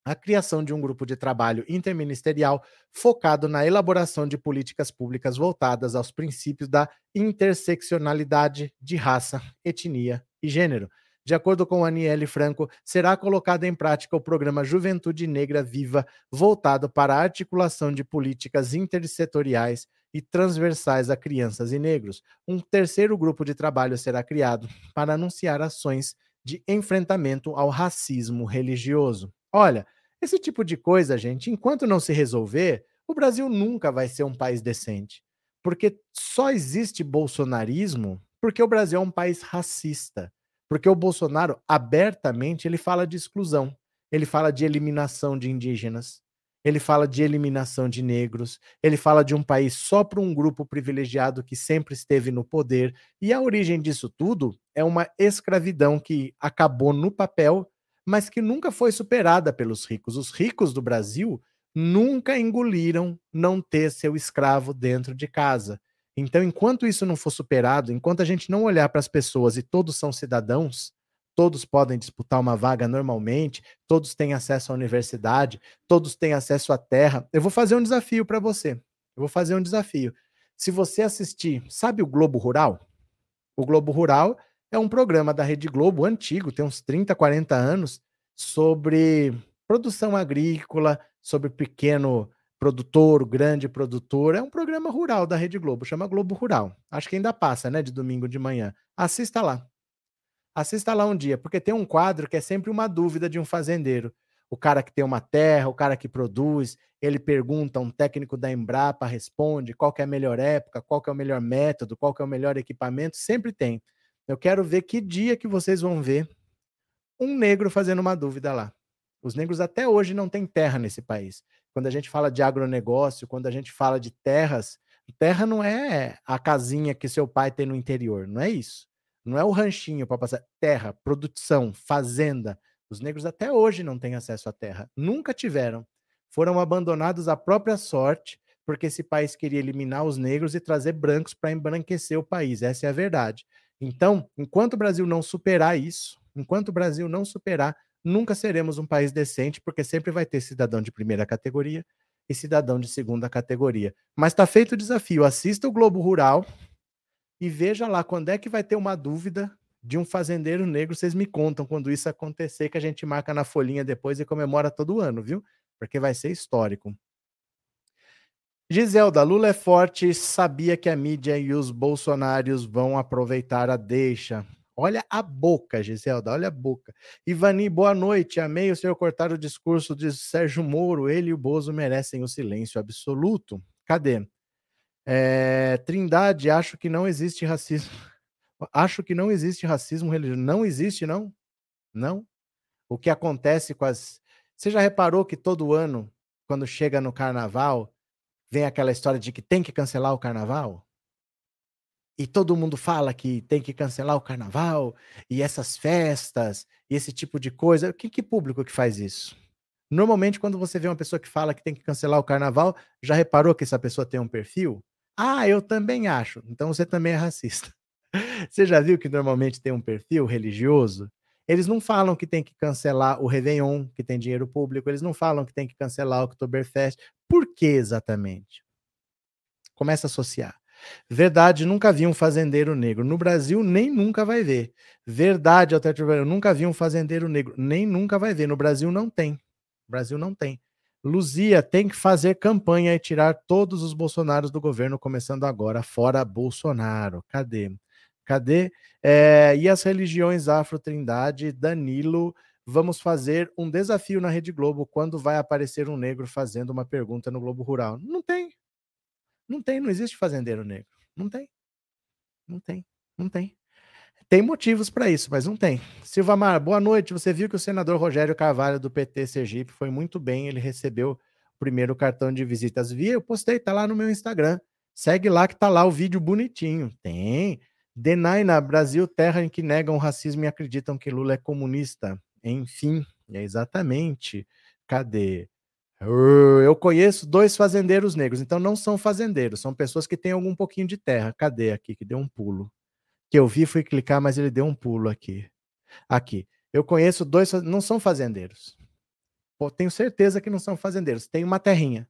a criação de um grupo de trabalho interministerial focado na elaboração de políticas públicas voltadas aos princípios da interseccionalidade de raça, etnia e gênero. De acordo com Aniele Franco, será colocado em prática o programa Juventude Negra Viva, voltado para a articulação de políticas intersetoriais e transversais a crianças e negros. Um terceiro grupo de trabalho será criado para anunciar ações de enfrentamento ao racismo religioso. Olha, esse tipo de coisa, gente, enquanto não se resolver, o Brasil nunca vai ser um país decente. Porque só existe bolsonarismo porque o Brasil é um país racista. Porque o Bolsonaro, abertamente, ele fala de exclusão. Ele fala de eliminação de indígenas. Ele fala de eliminação de negros. Ele fala de um país só para um grupo privilegiado que sempre esteve no poder. E a origem disso tudo é uma escravidão que acabou no papel mas que nunca foi superada pelos ricos. Os ricos do Brasil nunca engoliram não ter seu escravo dentro de casa. Então, enquanto isso não for superado, enquanto a gente não olhar para as pessoas e todos são cidadãos, todos podem disputar uma vaga normalmente, todos têm acesso à universidade, todos têm acesso à terra. Eu vou fazer um desafio para você. Eu vou fazer um desafio. Se você assistir, sabe o Globo Rural? O Globo Rural é um programa da Rede Globo antigo, tem uns 30, 40 anos, sobre produção agrícola, sobre pequeno produtor, grande produtor. É um programa rural da Rede Globo, chama Globo Rural. Acho que ainda passa, né, de domingo de manhã. Assista lá. Assista lá um dia, porque tem um quadro que é sempre uma dúvida de um fazendeiro. O cara que tem uma terra, o cara que produz, ele pergunta, um técnico da Embrapa responde qual é a melhor época, qual é o melhor método, qual é o melhor equipamento, sempre tem. Eu quero ver que dia que vocês vão ver um negro fazendo uma dúvida lá. Os negros até hoje não têm terra nesse país. Quando a gente fala de agronegócio, quando a gente fala de terras, terra não é a casinha que seu pai tem no interior, não é isso. Não é o ranchinho para passar. Terra, produção, fazenda. Os negros até hoje não têm acesso à terra. Nunca tiveram. Foram abandonados à própria sorte, porque esse país queria eliminar os negros e trazer brancos para embranquecer o país. Essa é a verdade. Então, enquanto o Brasil não superar isso, enquanto o Brasil não superar, nunca seremos um país decente, porque sempre vai ter cidadão de primeira categoria e cidadão de segunda categoria. Mas está feito o desafio. Assista o Globo Rural e veja lá quando é que vai ter uma dúvida de um fazendeiro negro. Vocês me contam quando isso acontecer, que a gente marca na folhinha depois e comemora todo ano, viu? Porque vai ser histórico. Giselda, Lula é forte, sabia que a mídia e os bolsonários vão aproveitar a deixa. Olha a boca, Giselda, olha a boca. Ivani, boa noite. Amei o senhor cortar o discurso de Sérgio Moro. Ele e o Bozo merecem o silêncio absoluto. Cadê? É, Trindade, acho que não existe racismo. *laughs* Acho que não existe racismo religioso. Não existe, não? Não? O que acontece com as. Você já reparou que todo ano, quando chega no carnaval, vem aquela história de que tem que cancelar o carnaval. E todo mundo fala que tem que cancelar o carnaval e essas festas e esse tipo de coisa. Que, que público que faz isso? Normalmente, quando você vê uma pessoa que fala que tem que cancelar o carnaval, já reparou que essa pessoa tem um perfil? Ah, eu também acho. Então você também é racista. *laughs* Você já viu que normalmente tem um perfil religioso? Eles não falam que tem que cancelar o Réveillon, que tem dinheiro público, eles não falam que tem que cancelar o Oktoberfest. Por que exatamente? Começa a associar. Verdade, nunca vi um fazendeiro negro. No Brasil, nem nunca vai ver. Verdade, eu nunca vi um fazendeiro negro. Nem nunca vai ver. No Brasil, não tem. No Brasil, não tem. Luzia tem que fazer campanha e tirar todos os Bolsonaros do governo, começando agora, fora Bolsonaro. Cadê? Cadê? É, e as religiões afro-trindade, Danilo, vamos fazer um desafio na Rede Globo quando vai aparecer um negro fazendo uma pergunta no Globo Rural. Não tem. Não tem, não existe fazendeiro negro. Não tem. Não tem. Não tem. Tem motivos para isso, mas não tem. Silva Mar, boa noite. Você viu que o senador Rogério Carvalho do PT Sergipe foi muito bem, ele recebeu o primeiro cartão de visitas. Vi, eu postei, tá lá no meu Instagram. Segue lá que tá lá o vídeo bonitinho. Tem. Deny na Brasil, terra em que negam o racismo e acreditam que Lula é comunista. Enfim, é exatamente. Cadê? Eu conheço dois fazendeiros negros, então não são fazendeiros, são pessoas que têm algum pouquinho de terra. Cadê aqui que deu um pulo? que eu vi, fui clicar, mas ele deu um pulo aqui. Aqui. Eu conheço dois, não são fazendeiros. Pô, tenho certeza que não são fazendeiros. Tem uma terrinha,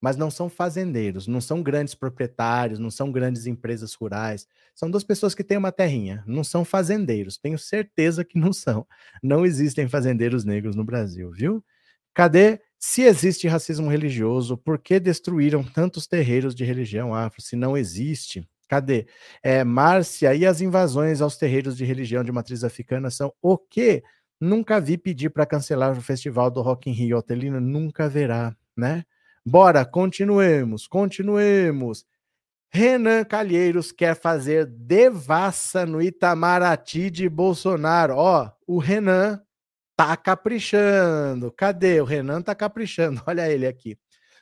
mas não são fazendeiros, não são grandes proprietários, não são grandes empresas rurais. São duas pessoas que têm uma terrinha, não são fazendeiros. Tenho certeza que não são. Não existem fazendeiros negros no Brasil, viu? Cadê? Se existe racismo religioso, por que destruíram tantos terreiros de religião afro? Se não existe, Cadê? É, Márcia, e as invasões aos terreiros de religião de matriz africana são o quê? Nunca vi pedir para cancelar o festival do Rock in Rio. Otelino nunca verá, né? Bora, continuemos, continuemos. Renan Calheiros quer fazer devassa no Itamaraty de Bolsonaro. Ó, o Renan tá caprichando. Cadê? O Renan tá caprichando. *laughs* Olha ele aqui.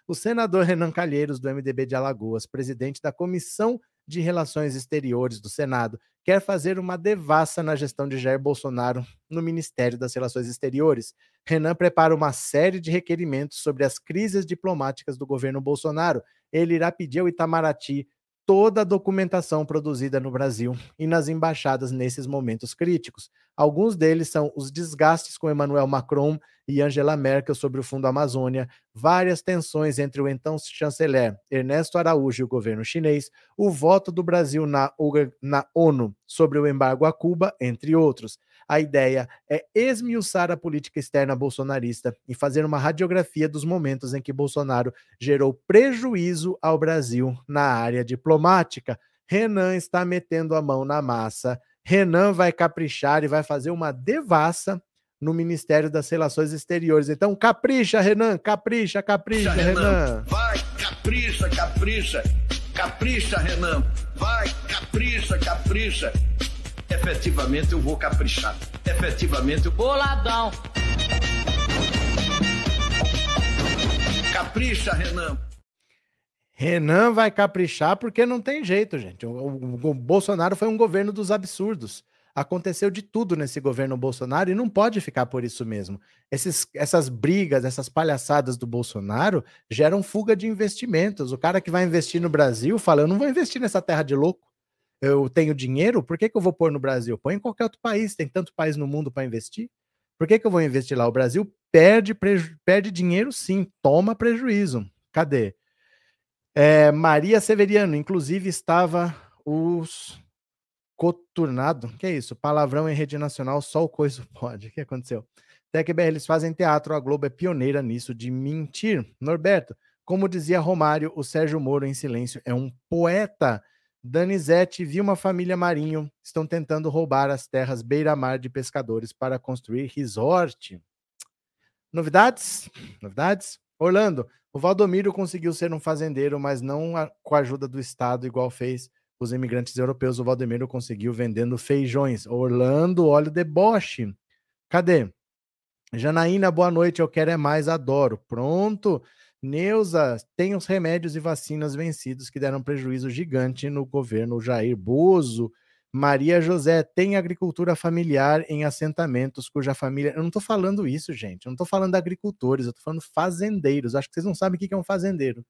O senador Renan Calheiros, do MDB de Alagoas, presidente da Comissão de Relações Exteriores do Senado quer fazer uma devassa na gestão de Jair Bolsonaro no Ministério das Relações Exteriores. Renan prepara uma série de requerimentos sobre as crises diplomáticas do governo Bolsonaro. Ele irá pedir ao Itamaraty toda a documentação produzida no Brasil e nas embaixadas nesses momentos críticos. Alguns deles são os desgastes com Emmanuel Macron e Angela Merkel sobre o Fundo Amazônia, várias tensões entre o então chanceler Ernesto Araújo e o governo chinês, o voto do Brasil na, na ONU sobre o embargo a Cuba, entre outros. A ideia é esmiuçar a política externa bolsonarista e fazer uma radiografia dos momentos em que Bolsonaro gerou prejuízo ao Brasil na área diplomática. Renan está metendo a mão na massa. Renan vai caprichar e vai fazer uma devassa no Ministério das Relações Exteriores. Então, capricha, Renan, capricha, capricha, Renan. Renan. Vai, capricha, capricha, capricha, Renan. Vai, capricha, capricha efetivamente eu vou caprichar. Efetivamente eu... Boladão! Capricha, Renan. Renan vai caprichar porque não tem jeito, gente. O, o, o, Bolsonaro foi um governo dos absurdos. Aconteceu de tudo nesse governo Bolsonaro e não pode ficar por isso mesmo. Esses, essas brigas, essas palhaçadas do Bolsonaro geram fuga de investimentos. O cara que vai investir no Brasil fala: Eu não vou investir nessa terra de louco eu tenho dinheiro, por que, que eu vou pôr no Brasil? Põe em qualquer outro país, tem tanto país no mundo para investir. Por que, que eu vou investir lá? O Brasil perde, perde dinheiro, sim, toma prejuízo. Cadê? É, Maria Severiano, inclusive, estava os coturnado. Que é isso? Palavrão em rede nacional, só o coisa *laughs* pode. O que aconteceu? TecBR, eles fazem teatro, a Globo é pioneira nisso de mentir. Norberto, como dizia Romário, o Sérgio Moro em silêncio é um poeta. Danizete viu uma família Marinho estão tentando roubar as terras beira-mar de pescadores para construir resort. Novidades? Novidades? Orlando, o Valdomiro conseguiu ser um fazendeiro, mas não a, com a ajuda do Estado, igual fez os imigrantes europeus. O Valdomiro conseguiu vendendo feijões. Orlando, olha o deboche. Cadê? Janaína, boa noite. Eu quero é mais, adoro. Pronto. Neuza, tem os remédios e vacinas vencidos que deram prejuízo gigante no governo Jair Bozo. Maria José, tem agricultura familiar em assentamentos cuja família. Eu não estou falando isso, gente. Eu não estou falando agricultores, eu estou falando fazendeiros. Acho que vocês não sabem o que é um fazendeiro.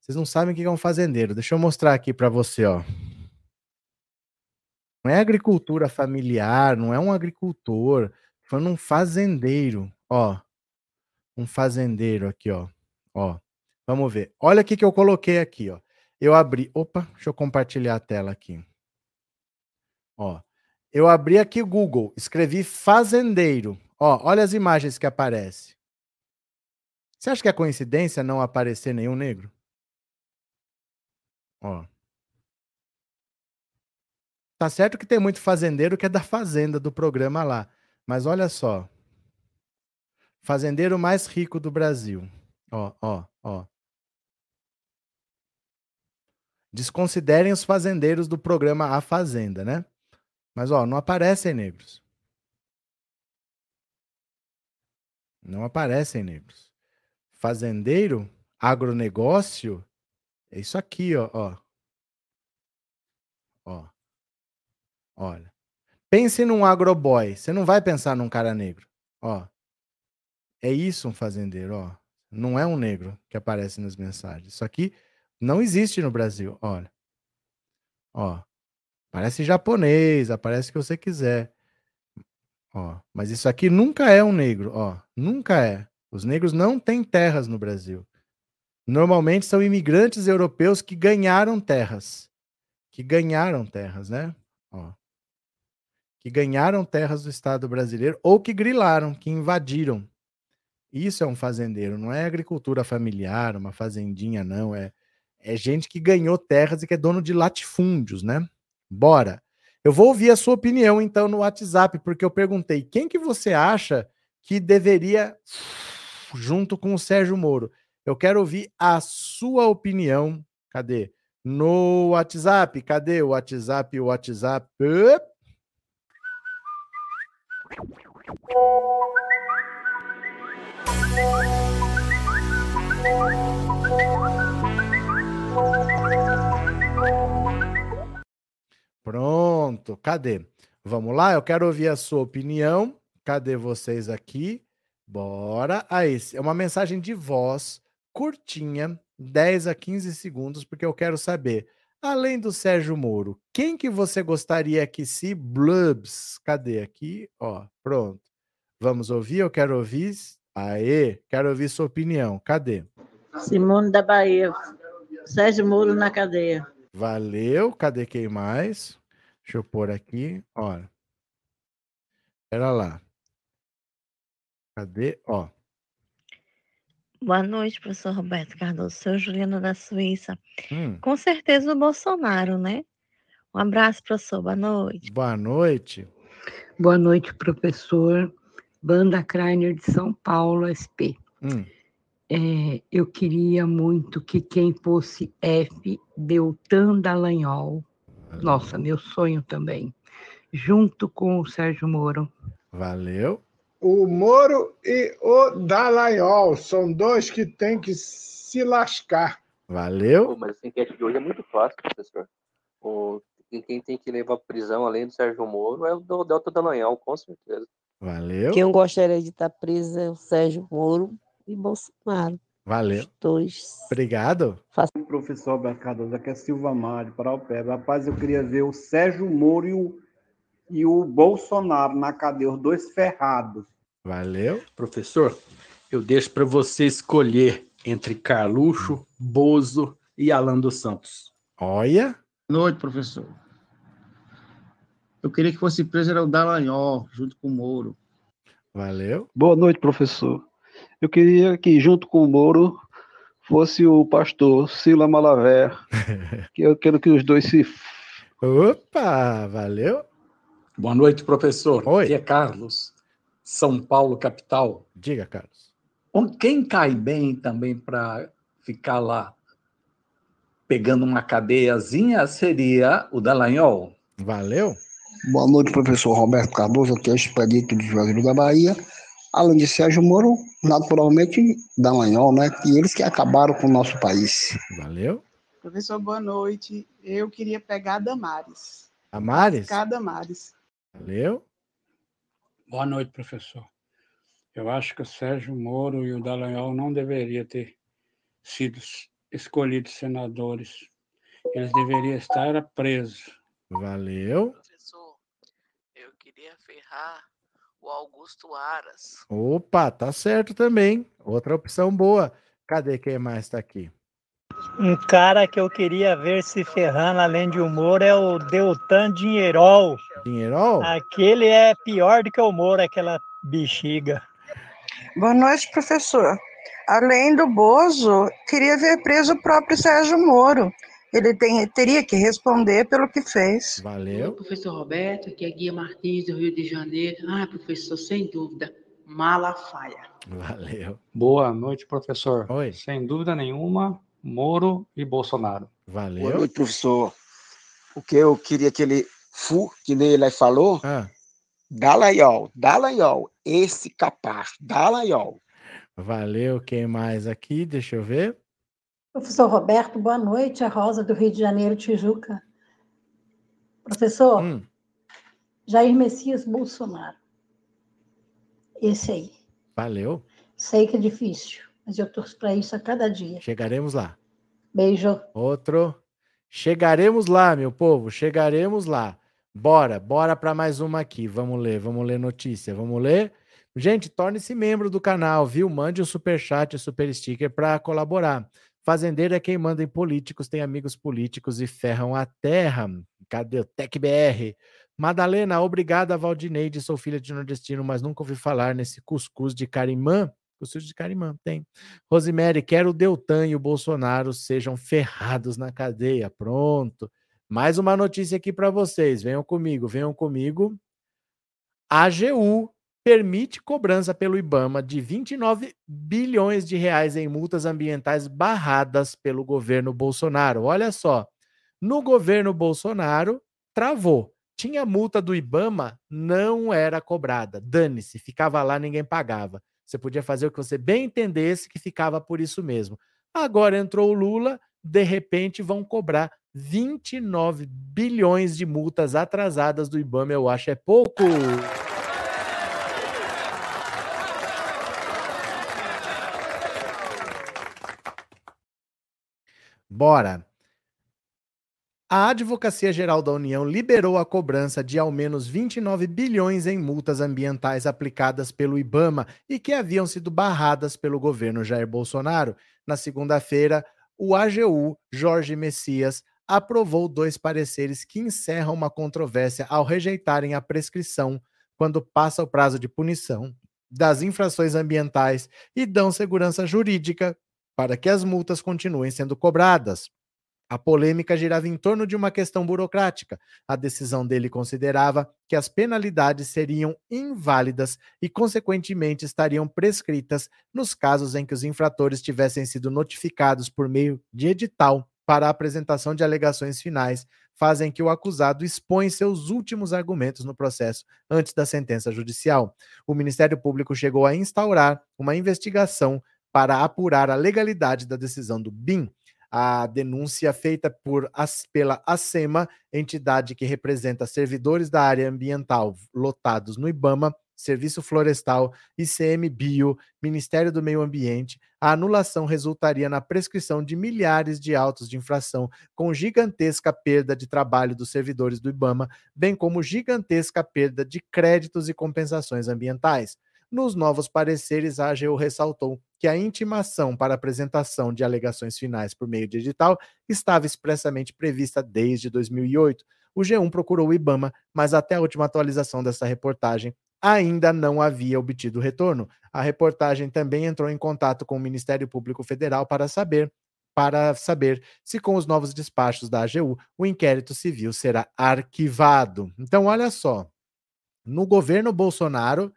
Vocês não sabem o que é um fazendeiro. Deixa eu mostrar aqui para você, ó. Não é agricultura familiar, não é um agricultor. Estou falando um fazendeiro, ó um fazendeiro aqui, ó. Ó, vamos ver. Olha o que eu coloquei aqui, ó. Eu abri. Opa, deixa eu compartilhar a tela aqui. Ó, eu abri aqui Google, escrevi fazendeiro. Ó, olha as imagens que aparecem. Você acha que é coincidência não aparecer nenhum negro? Ó. Tá certo que tem muito fazendeiro que é da fazenda do programa lá. Mas olha só. Fazendeiro mais rico do Brasil. Ó, ó, ó. Desconsiderem os fazendeiros do programa A Fazenda, né? Mas, ó, não aparecem negros. Não aparecem negros. Fazendeiro, agronegócio, é isso aqui, ó, ó. Ó. Olha. Pense num agroboy. Você não vai pensar num cara negro. Ó. É isso um fazendeiro, ó. Não é um negro que aparece nas mensagens. Isso aqui não existe no Brasil, olha. Ó. Parece japonês, aparece o que você quiser. Ó, mas isso aqui nunca é um negro, ó, nunca é. Os negros não têm terras no Brasil. Normalmente são imigrantes europeus que ganharam terras. Que ganharam terras, né? Ó. Que ganharam terras do Estado brasileiro ou que grilaram, que invadiram. Isso é um fazendeiro, não é agricultura familiar, uma fazendinha, não. É, é gente que ganhou terras e que é dono de latifúndios, né? Bora. Eu vou ouvir a sua opinião então no WhatsApp, porque eu perguntei quem que você acha que deveria junto com o Sérgio Moro. Eu quero ouvir a sua opinião. Cadê? No WhatsApp. Cadê o WhatsApp? O WhatsApp. Pronto, cadê? Vamos lá, eu quero ouvir a sua opinião. Cadê vocês aqui? Bora. Aí, é uma mensagem de voz curtinha, 10 a 15 segundos, porque eu quero saber, além do Sérgio Moro, quem que você gostaria que se blubs? Cadê aqui? Ó, pronto. Vamos ouvir? Eu quero ouvir. Aê, quero ouvir sua opinião. Cadê? Simone da Bahia. Sérgio Moro na cadeia. Valeu. Cadê quem mais? Deixa eu pôr aqui. Olha. Espera lá. Cadê? Ó. Boa noite, professor Roberto Cardoso. Sou Juliana da Suíça. Hum, Com certeza o Bolsonaro, né? Um abraço, professor. Boa noite. boa noite. Boa noite, professor. Banda Kreiner de São Paulo, SP. Hum, É, eu queria muito que quem fosse F, Deltan Dallagnol, nossa, meu sonho também, junto com o Sérgio Moro. valeu. O Moro e o Dallagnol são dois que têm que se lascar. Valeu. Pô, mas essa enquete de hoje é muito fácil, professor. O, quem tem que levar prisão, além do Sérgio Moro, é o Delta Dallagnol, com certeza. Valeu. Quem eu gostaria de estar preso é o Sérgio Moro e Bolsonaro. Valeu. Os dois. Obrigado. Professor Alberto Cardoso, aqui é Silva Mário, para o pé. Rapaz, eu queria ver o Sérgio Moro e o, e o Bolsonaro na cadeia, os dois ferrados. Valeu. Professor, eu deixo para você escolher entre Carluxo, Bozo e Alan dos Santos. Olha. Boa noite, professor. Eu queria que fosse preso era o Dallagnol, junto com o Moro. Valeu. Boa noite, professor. Eu queria que, junto com o Moro, fosse o pastor Sila Malaver, *laughs* que eu quero que os dois se. Opa, valeu. Boa noite, professor. Oi. Aqui é Carlos, São Paulo, capital. Diga, Carlos. Quem cai bem também para ficar lá pegando uma cadeiazinha seria o Dallagnol. Valeu. Boa noite, professor Roberto Cardoso, aqui é o Expedito de Juazeiro da Bahia. Além de Sérgio Moro, naturalmente, Dallagnol, né? E eles que acabaram com o nosso país. Valeu. Professor, boa noite. Eu queria pegar a Damares. Amares. Ficar a Damares. Valeu. Boa noite, professor. Eu acho que o Sérgio Moro e o Dallagnol não deveriam ter sido escolhidos senadores. Eles deveriam estar presos. Valeu. Queria ferrar o Augusto Aras. Opa, tá certo também. Outra opção boa. Cadê quem mais tá aqui? Um cara que eu queria ver se ferrando além de humor é o Deltan Dinheirol. Dinheirol? Aquele é pior do que o Moro, aquela bexiga. Boa noite, professor. Além do Bozo, queria ver preso o próprio Sérgio Moro. Ele tem- teria que responder pelo que fez. Valeu. Professor Roberto, aqui é Guia Martins, do Rio de Janeiro. Ah, professor, sem dúvida, Malafaia. Valeu. Boa noite, professor. Oi. Sem dúvida nenhuma, Moro e Bolsonaro. Valeu. Boa noite, professor. O que eu queria que ele fu, que nem ele falou, Ah. Dallagnol, Dallagnol, esse capaz, Dallagnol. Valeu. Quem mais aqui? Deixa eu ver. Professor Roberto, boa noite. A Rosa do Rio de Janeiro, Tijuca. Professor, Hum, Jair Messias Bolsonaro. Esse aí. valeu. Sei que é difícil, mas eu torço para isso a cada dia. Chegaremos lá. Beijo. Outro. Chegaremos lá, meu povo, chegaremos lá. Bora, bora para mais uma aqui. Vamos ler, vamos ler notícia, vamos ler. Gente, torne-se membro do canal, viu? Mande um super chat, um super sticker para colaborar. Fazendeiro é quem manda em políticos, tem amigos políticos e ferram a terra. Cadê o TecBR? Madalena, obrigada, Valdineide. Sou filha de nordestino, mas nunca ouvi falar nesse cuscuz de carimã. Cuscuz de carimã, tem. Rosemary, quero o Deltan e o Bolsonaro sejam ferrados na cadeia. Pronto. Mais uma notícia aqui para vocês. Venham comigo, venham comigo. AGU permite cobrança pelo IBAMA de 29 bilhões de reais em multas ambientais barradas pelo governo Bolsonaro. Olha só, no governo Bolsonaro travou. Tinha multa do IBAMA, não era cobrada. Dane-se, ficava lá, ninguém pagava. Você podia fazer o que você bem entendesse que ficava por isso mesmo. Agora entrou o Lula, de repente vão cobrar 29 bilhões de multas atrasadas do IBAMA, eu acho é pouco. Bora. A Advocacia Geral da União liberou a cobrança de ao menos 29 bilhões em multas ambientais aplicadas pelo IBAMA e que haviam sido barradas pelo governo Jair Bolsonaro. Na segunda-feira, o AGU, Jorge Messias, aprovou dois pareceres que encerram uma controvérsia ao rejeitarem a prescrição quando passa o prazo de punição das infrações ambientais e dão segurança jurídica para que as multas continuem sendo cobradas. A polêmica girava em torno de uma questão burocrática. A decisão dele considerava que as penalidades seriam inválidas e, consequentemente, estariam prescritas nos casos em que os infratores tivessem sido notificados por meio de edital para a apresentação de alegações finais, fazem que o acusado expõe seus últimos argumentos no processo antes da sentença judicial. O Ministério Público chegou a instaurar uma investigação para apurar a legalidade da decisão do BIM. A denúncia feita por, pela ACEMA, entidade que representa servidores da área ambiental lotados no IBAMA, Serviço Florestal, ICMBio, Ministério do Meio Ambiente, a anulação resultaria na prescrição de milhares de autos de infração, com gigantesca perda de trabalho dos servidores do IBAMA, bem como gigantesca perda de créditos e compensações ambientais. Nos novos pareceres, a AGU ressaltou que a intimação para apresentação de alegações finais por meio de edital estava expressamente prevista desde 2008. O G1 procurou o IBAMA, mas até a última atualização dessa reportagem ainda não havia obtido retorno. A reportagem também entrou em contato com o Ministério Público Federal para saber para saber se com os novos despachos da AGU o inquérito civil será arquivado. Então olha só, no governo Bolsonaro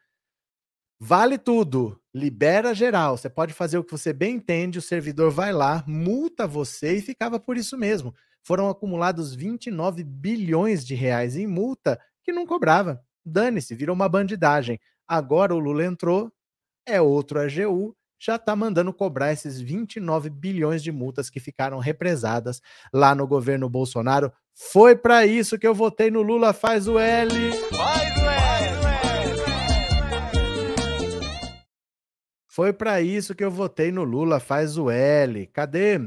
Vale tudo, libera geral. Você pode fazer o que você bem entende, o servidor vai lá, multa você e ficava por isso mesmo. Foram acumulados 29 bilhões de reais em multa que não cobrava. Dane-se, virou uma bandidagem. Agora o Lula entrou, é outro AGU, já está mandando cobrar esses 29 bilhões de multas que ficaram represadas lá no governo Bolsonaro. Foi para isso que eu votei no Lula, faz o L. Faz o Foi para isso que eu votei no Lula, faz o L. Cadê?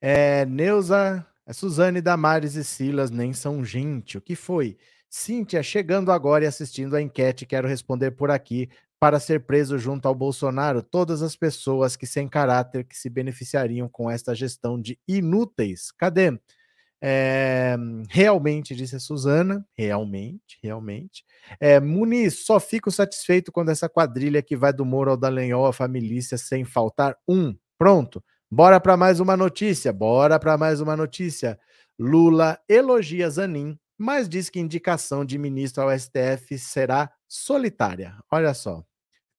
É, Neuza, é Suzane, Damares e Silas nem são gente. O que foi? Cíntia, chegando agora e assistindo a enquete, quero responder por aqui para ser preso junto ao Bolsonaro todas as pessoas que sem caráter que se beneficiariam com esta gestão de inúteis. Cadê? É, realmente, disse a Suzana, realmente, realmente. É, Muniz, só fico satisfeito quando essa quadrilha que vai do Moro ao Dallagnol a família sem faltar um. Pronto, bora para mais uma notícia, bora para mais uma notícia. Lula elogia Zanin, mas diz que indicação de ministro ao STF será solitária. Olha só.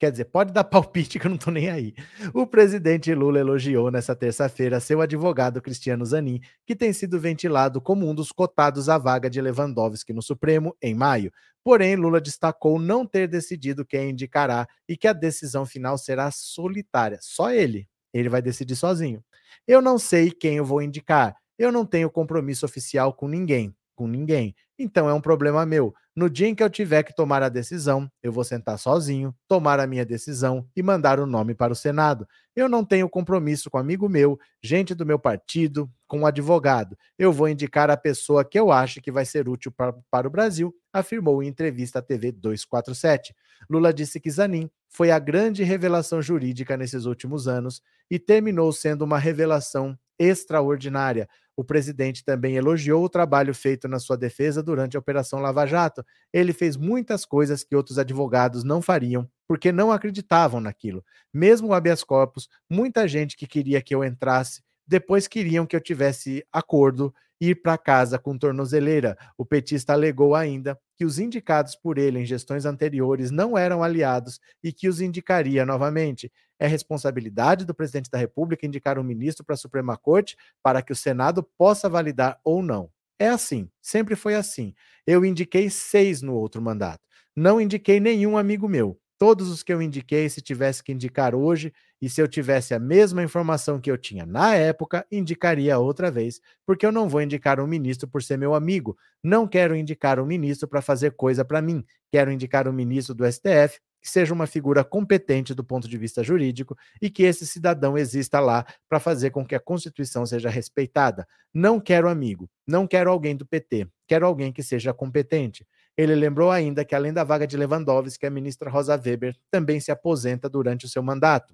Quer dizer, pode dar *laughs* palpite que eu não estou nem aí. O presidente Lula elogiou nessa terça-feira seu advogado Cristiano Zanin, que tem sido ventilado como um dos cotados à vaga de Lewandowski no Supremo em maio. Porém, Lula destacou não ter decidido quem indicará e que a decisão final será solitária. Só ele. Ele vai decidir sozinho. Eu não sei quem eu vou indicar. Eu não tenho compromisso oficial com ninguém com ninguém. Então é um problema meu. No dia em que eu tiver que tomar a decisão, eu vou sentar sozinho, tomar a minha decisão e mandar o nome para o Senado. Eu não tenho compromisso com amigo meu, gente do meu partido, com um advogado. Eu vou indicar a pessoa que eu acho que vai ser útil para, para o Brasil, afirmou em entrevista à TV 247. Lula disse que Zanin foi a grande revelação jurídica nesses últimos anos e terminou sendo uma revelação extraordinária. O presidente também elogiou o trabalho feito na sua defesa durante a Operação Lava Jato. Ele fez muitas coisas que outros advogados não fariam, porque não acreditavam naquilo. Mesmo o habeas corpus, muita gente que queria que eu entrasse, depois queriam que eu tivesse acordo ir para casa com tornozeleira. O petista alegou ainda que os indicados por ele em gestões anteriores não eram aliados e que os indicaria novamente. É responsabilidade do presidente da República indicar um ministro para a Suprema Corte para que o Senado possa validar ou não. É assim, sempre foi assim. Eu indiquei seis no outro mandato. Não indiquei nenhum amigo meu. Todos os que eu indiquei, se tivesse que indicar hoje, e se eu tivesse a mesma informação que eu tinha na época, indicaria outra vez, porque eu não vou indicar um ministro por ser meu amigo. Não quero indicar um ministro para fazer coisa para mim. Quero indicar um ministro do STF que seja uma figura competente do ponto de vista jurídico e que esse cidadão exista lá para fazer com que a Constituição seja respeitada. Não quero amigo, não quero alguém do PT, quero alguém que seja competente. Ele lembrou ainda que, além da vaga de Lewandowski, a ministra Rosa Weber também se aposenta durante o seu mandato.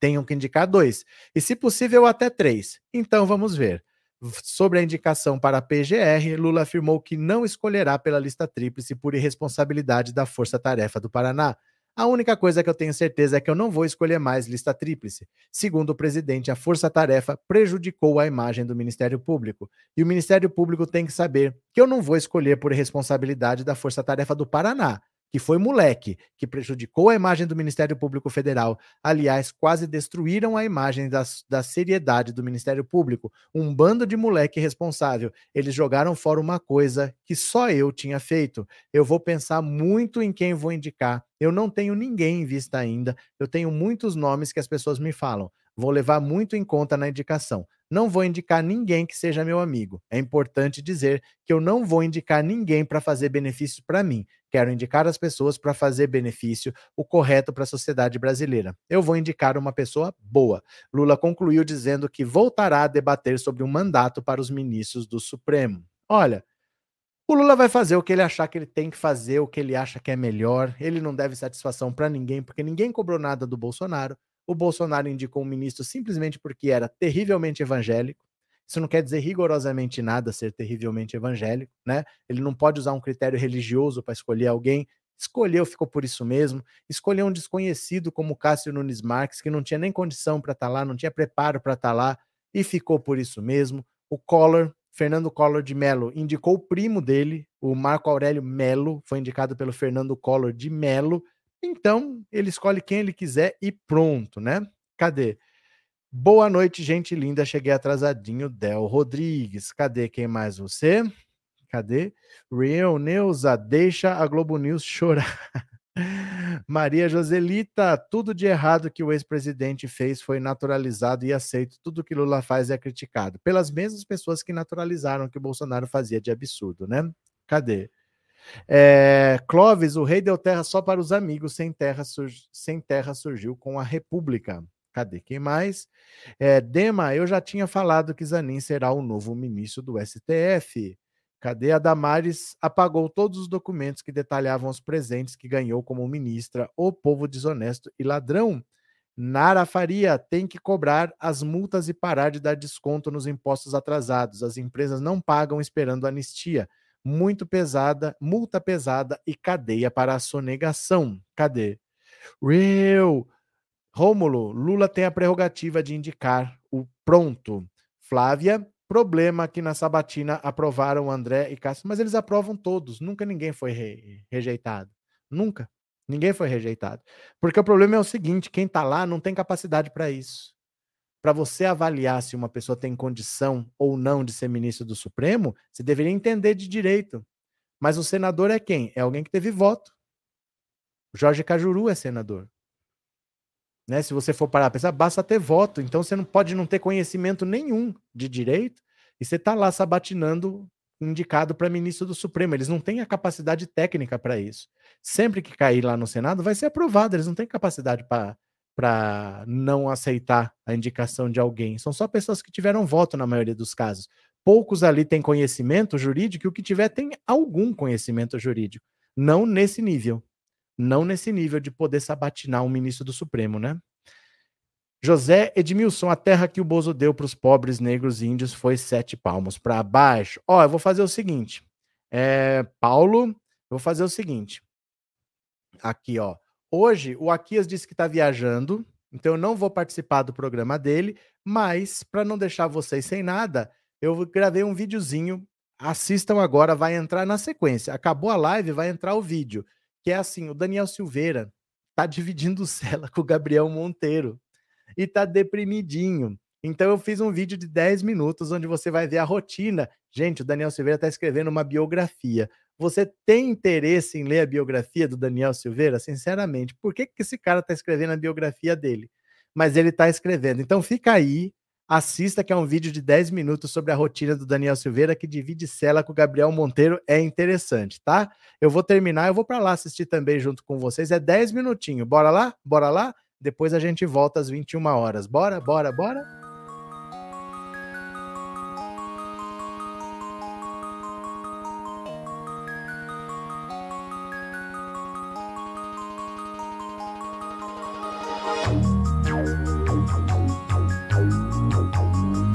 Tenham que indicar dois, e se possível, até três. Então vamos ver. Sobre a indicação para a PGR, Lula afirmou que não escolherá pela lista tríplice por irresponsabilidade da Força Tarefa do Paraná. A única coisa que eu tenho certeza é que eu não vou escolher mais lista tríplice. Segundo o presidente, a força-tarefa prejudicou a imagem do Ministério Público. E o Ministério Público tem que saber que eu não vou escolher por responsabilidade da força-tarefa do Paraná que foi moleque, que prejudicou a imagem do Ministério Público Federal. Aliás, quase destruíram a imagem da, da seriedade do Ministério Público. Um bando de moleque responsável. Eles jogaram fora uma coisa que só eu tinha feito. Eu vou pensar muito em quem vou indicar. Eu não tenho ninguém em vista ainda. Eu tenho muitos nomes que as pessoas me falam. Vou levar muito em conta na indicação. Não vou indicar ninguém que seja meu amigo. É importante dizer que eu não vou indicar ninguém para fazer benefício para mim. Quero indicar as pessoas para fazer benefício, o correto para a sociedade brasileira. Eu vou indicar uma pessoa boa. Lula concluiu dizendo que voltará a debater sobre um mandato para os ministros do Supremo. Olha, o Lula vai fazer o que ele achar que ele tem que fazer, o que ele acha que é melhor. Ele não deve satisfação para ninguém, porque ninguém cobrou nada do Bolsonaro. O Bolsonaro indicou um ministro simplesmente porque era terrivelmente evangélico. Isso não quer dizer rigorosamente nada ser terrivelmente evangélico, né? Ele não pode usar um critério religioso para escolher alguém. Escolheu, ficou por isso mesmo. Escolheu um desconhecido como Cássio Nunes Marques, que não tinha nem condição para estar tá lá, não tinha preparo para estar tá lá, e ficou por isso mesmo. O Collor, Fernando Collor de Mello, indicou o primo dele, o Marco Aurélio Melo, foi indicado pelo Fernando Collor de Mello, então, ele escolhe quem ele quiser e pronto, né? Cadê? Boa noite, gente linda. Cheguei atrasadinho. Del Rodrigues. Cadê quem mais você? Cadê? Real Neuza, deixa a Globo News chorar. *laughs* Maria Joselita, tudo de errado que o ex-presidente fez foi naturalizado e aceito. Tudo que Lula faz é criticado. Pelas mesmas pessoas que naturalizaram que o Bolsonaro fazia de absurdo, né? Cadê? É, o rei deu terra só para os amigos, sem terra, sem terra surgiu com a República. Cadê quem mais? É, Dema, eu já tinha falado que Zanin será o novo ministro do STF. Cadê a Damares? Apagou todos os documentos que detalhavam os presentes que ganhou como ministra, o povo desonesto e ladrão. Nara Faria tem que cobrar as multas e parar de dar desconto nos impostos atrasados. As empresas não pagam esperando anistia muito pesada, multa pesada e cadeia para a sonegação. Cadê? Real. Rômulo, Lula tem a prerrogativa de indicar o pronto. Flávia, problema que na sabatina aprovaram André e Cássio, mas eles aprovam todos, nunca ninguém foi re rejeitado. Nunca. Ninguém foi rejeitado. Porque o problema é o seguinte: quem está lá não tem capacidade para isso para você avaliar se uma pessoa tem condição ou não de ser ministro do Supremo, você deveria entender de direito. Mas o senador é quem? É alguém que teve voto. Jorge Cajuru é senador. Né? Se você for parar a pensar, basta ter voto. Então você não pode não ter conhecimento nenhum de direito e você está lá sabatinando indicado para ministro do Supremo. Eles não têm a capacidade técnica para isso. Sempre que cair lá no Senado, vai ser aprovado. Eles não têm capacidade para não aceitar a indicação de alguém. São só pessoas que tiveram voto na maioria dos casos. Poucos ali têm conhecimento jurídico e o que tiver tem algum conhecimento jurídico. Não nesse nível. Não nesse nível de poder sabatinar um ministro do Supremo, né? José Edmilson, a terra que o Bozo deu para os pobres negros e índios foi sete palmos para baixo. Ó, eu vou fazer o seguinte. É, Paulo, eu vou fazer o seguinte. Aqui, ó. Hoje, o Aquias disse que está viajando, então eu não vou participar do programa dele, mas para não deixar vocês sem nada, eu gravei um videozinho. Assistam agora, vai entrar na sequência. Acabou a live, vai entrar o vídeo. Que é assim: o Daniel Silveira tá dividindo *laughs* cela com o Gabriel Monteiro e tá deprimidinho. Então eu fiz um vídeo de 10 minutos onde você vai ver a rotina. Gente, o Daniel Silveira está escrevendo uma biografia. Você tem interesse em ler a biografia do Daniel Silveira? Sinceramente, por que, que esse cara está escrevendo a biografia dele? Mas ele está escrevendo. Então fica aí, assista que é um vídeo de 10 minutos sobre a rotina do Daniel Silveira que divide cela com o Gabriel Monteiro. É interessante, tá? Eu vou terminar, eu vou para lá assistir também junto com vocês. É 10 minutinhos. Bora lá? Bora lá? Depois a gente volta às 21 horas. Bora, bora, bora?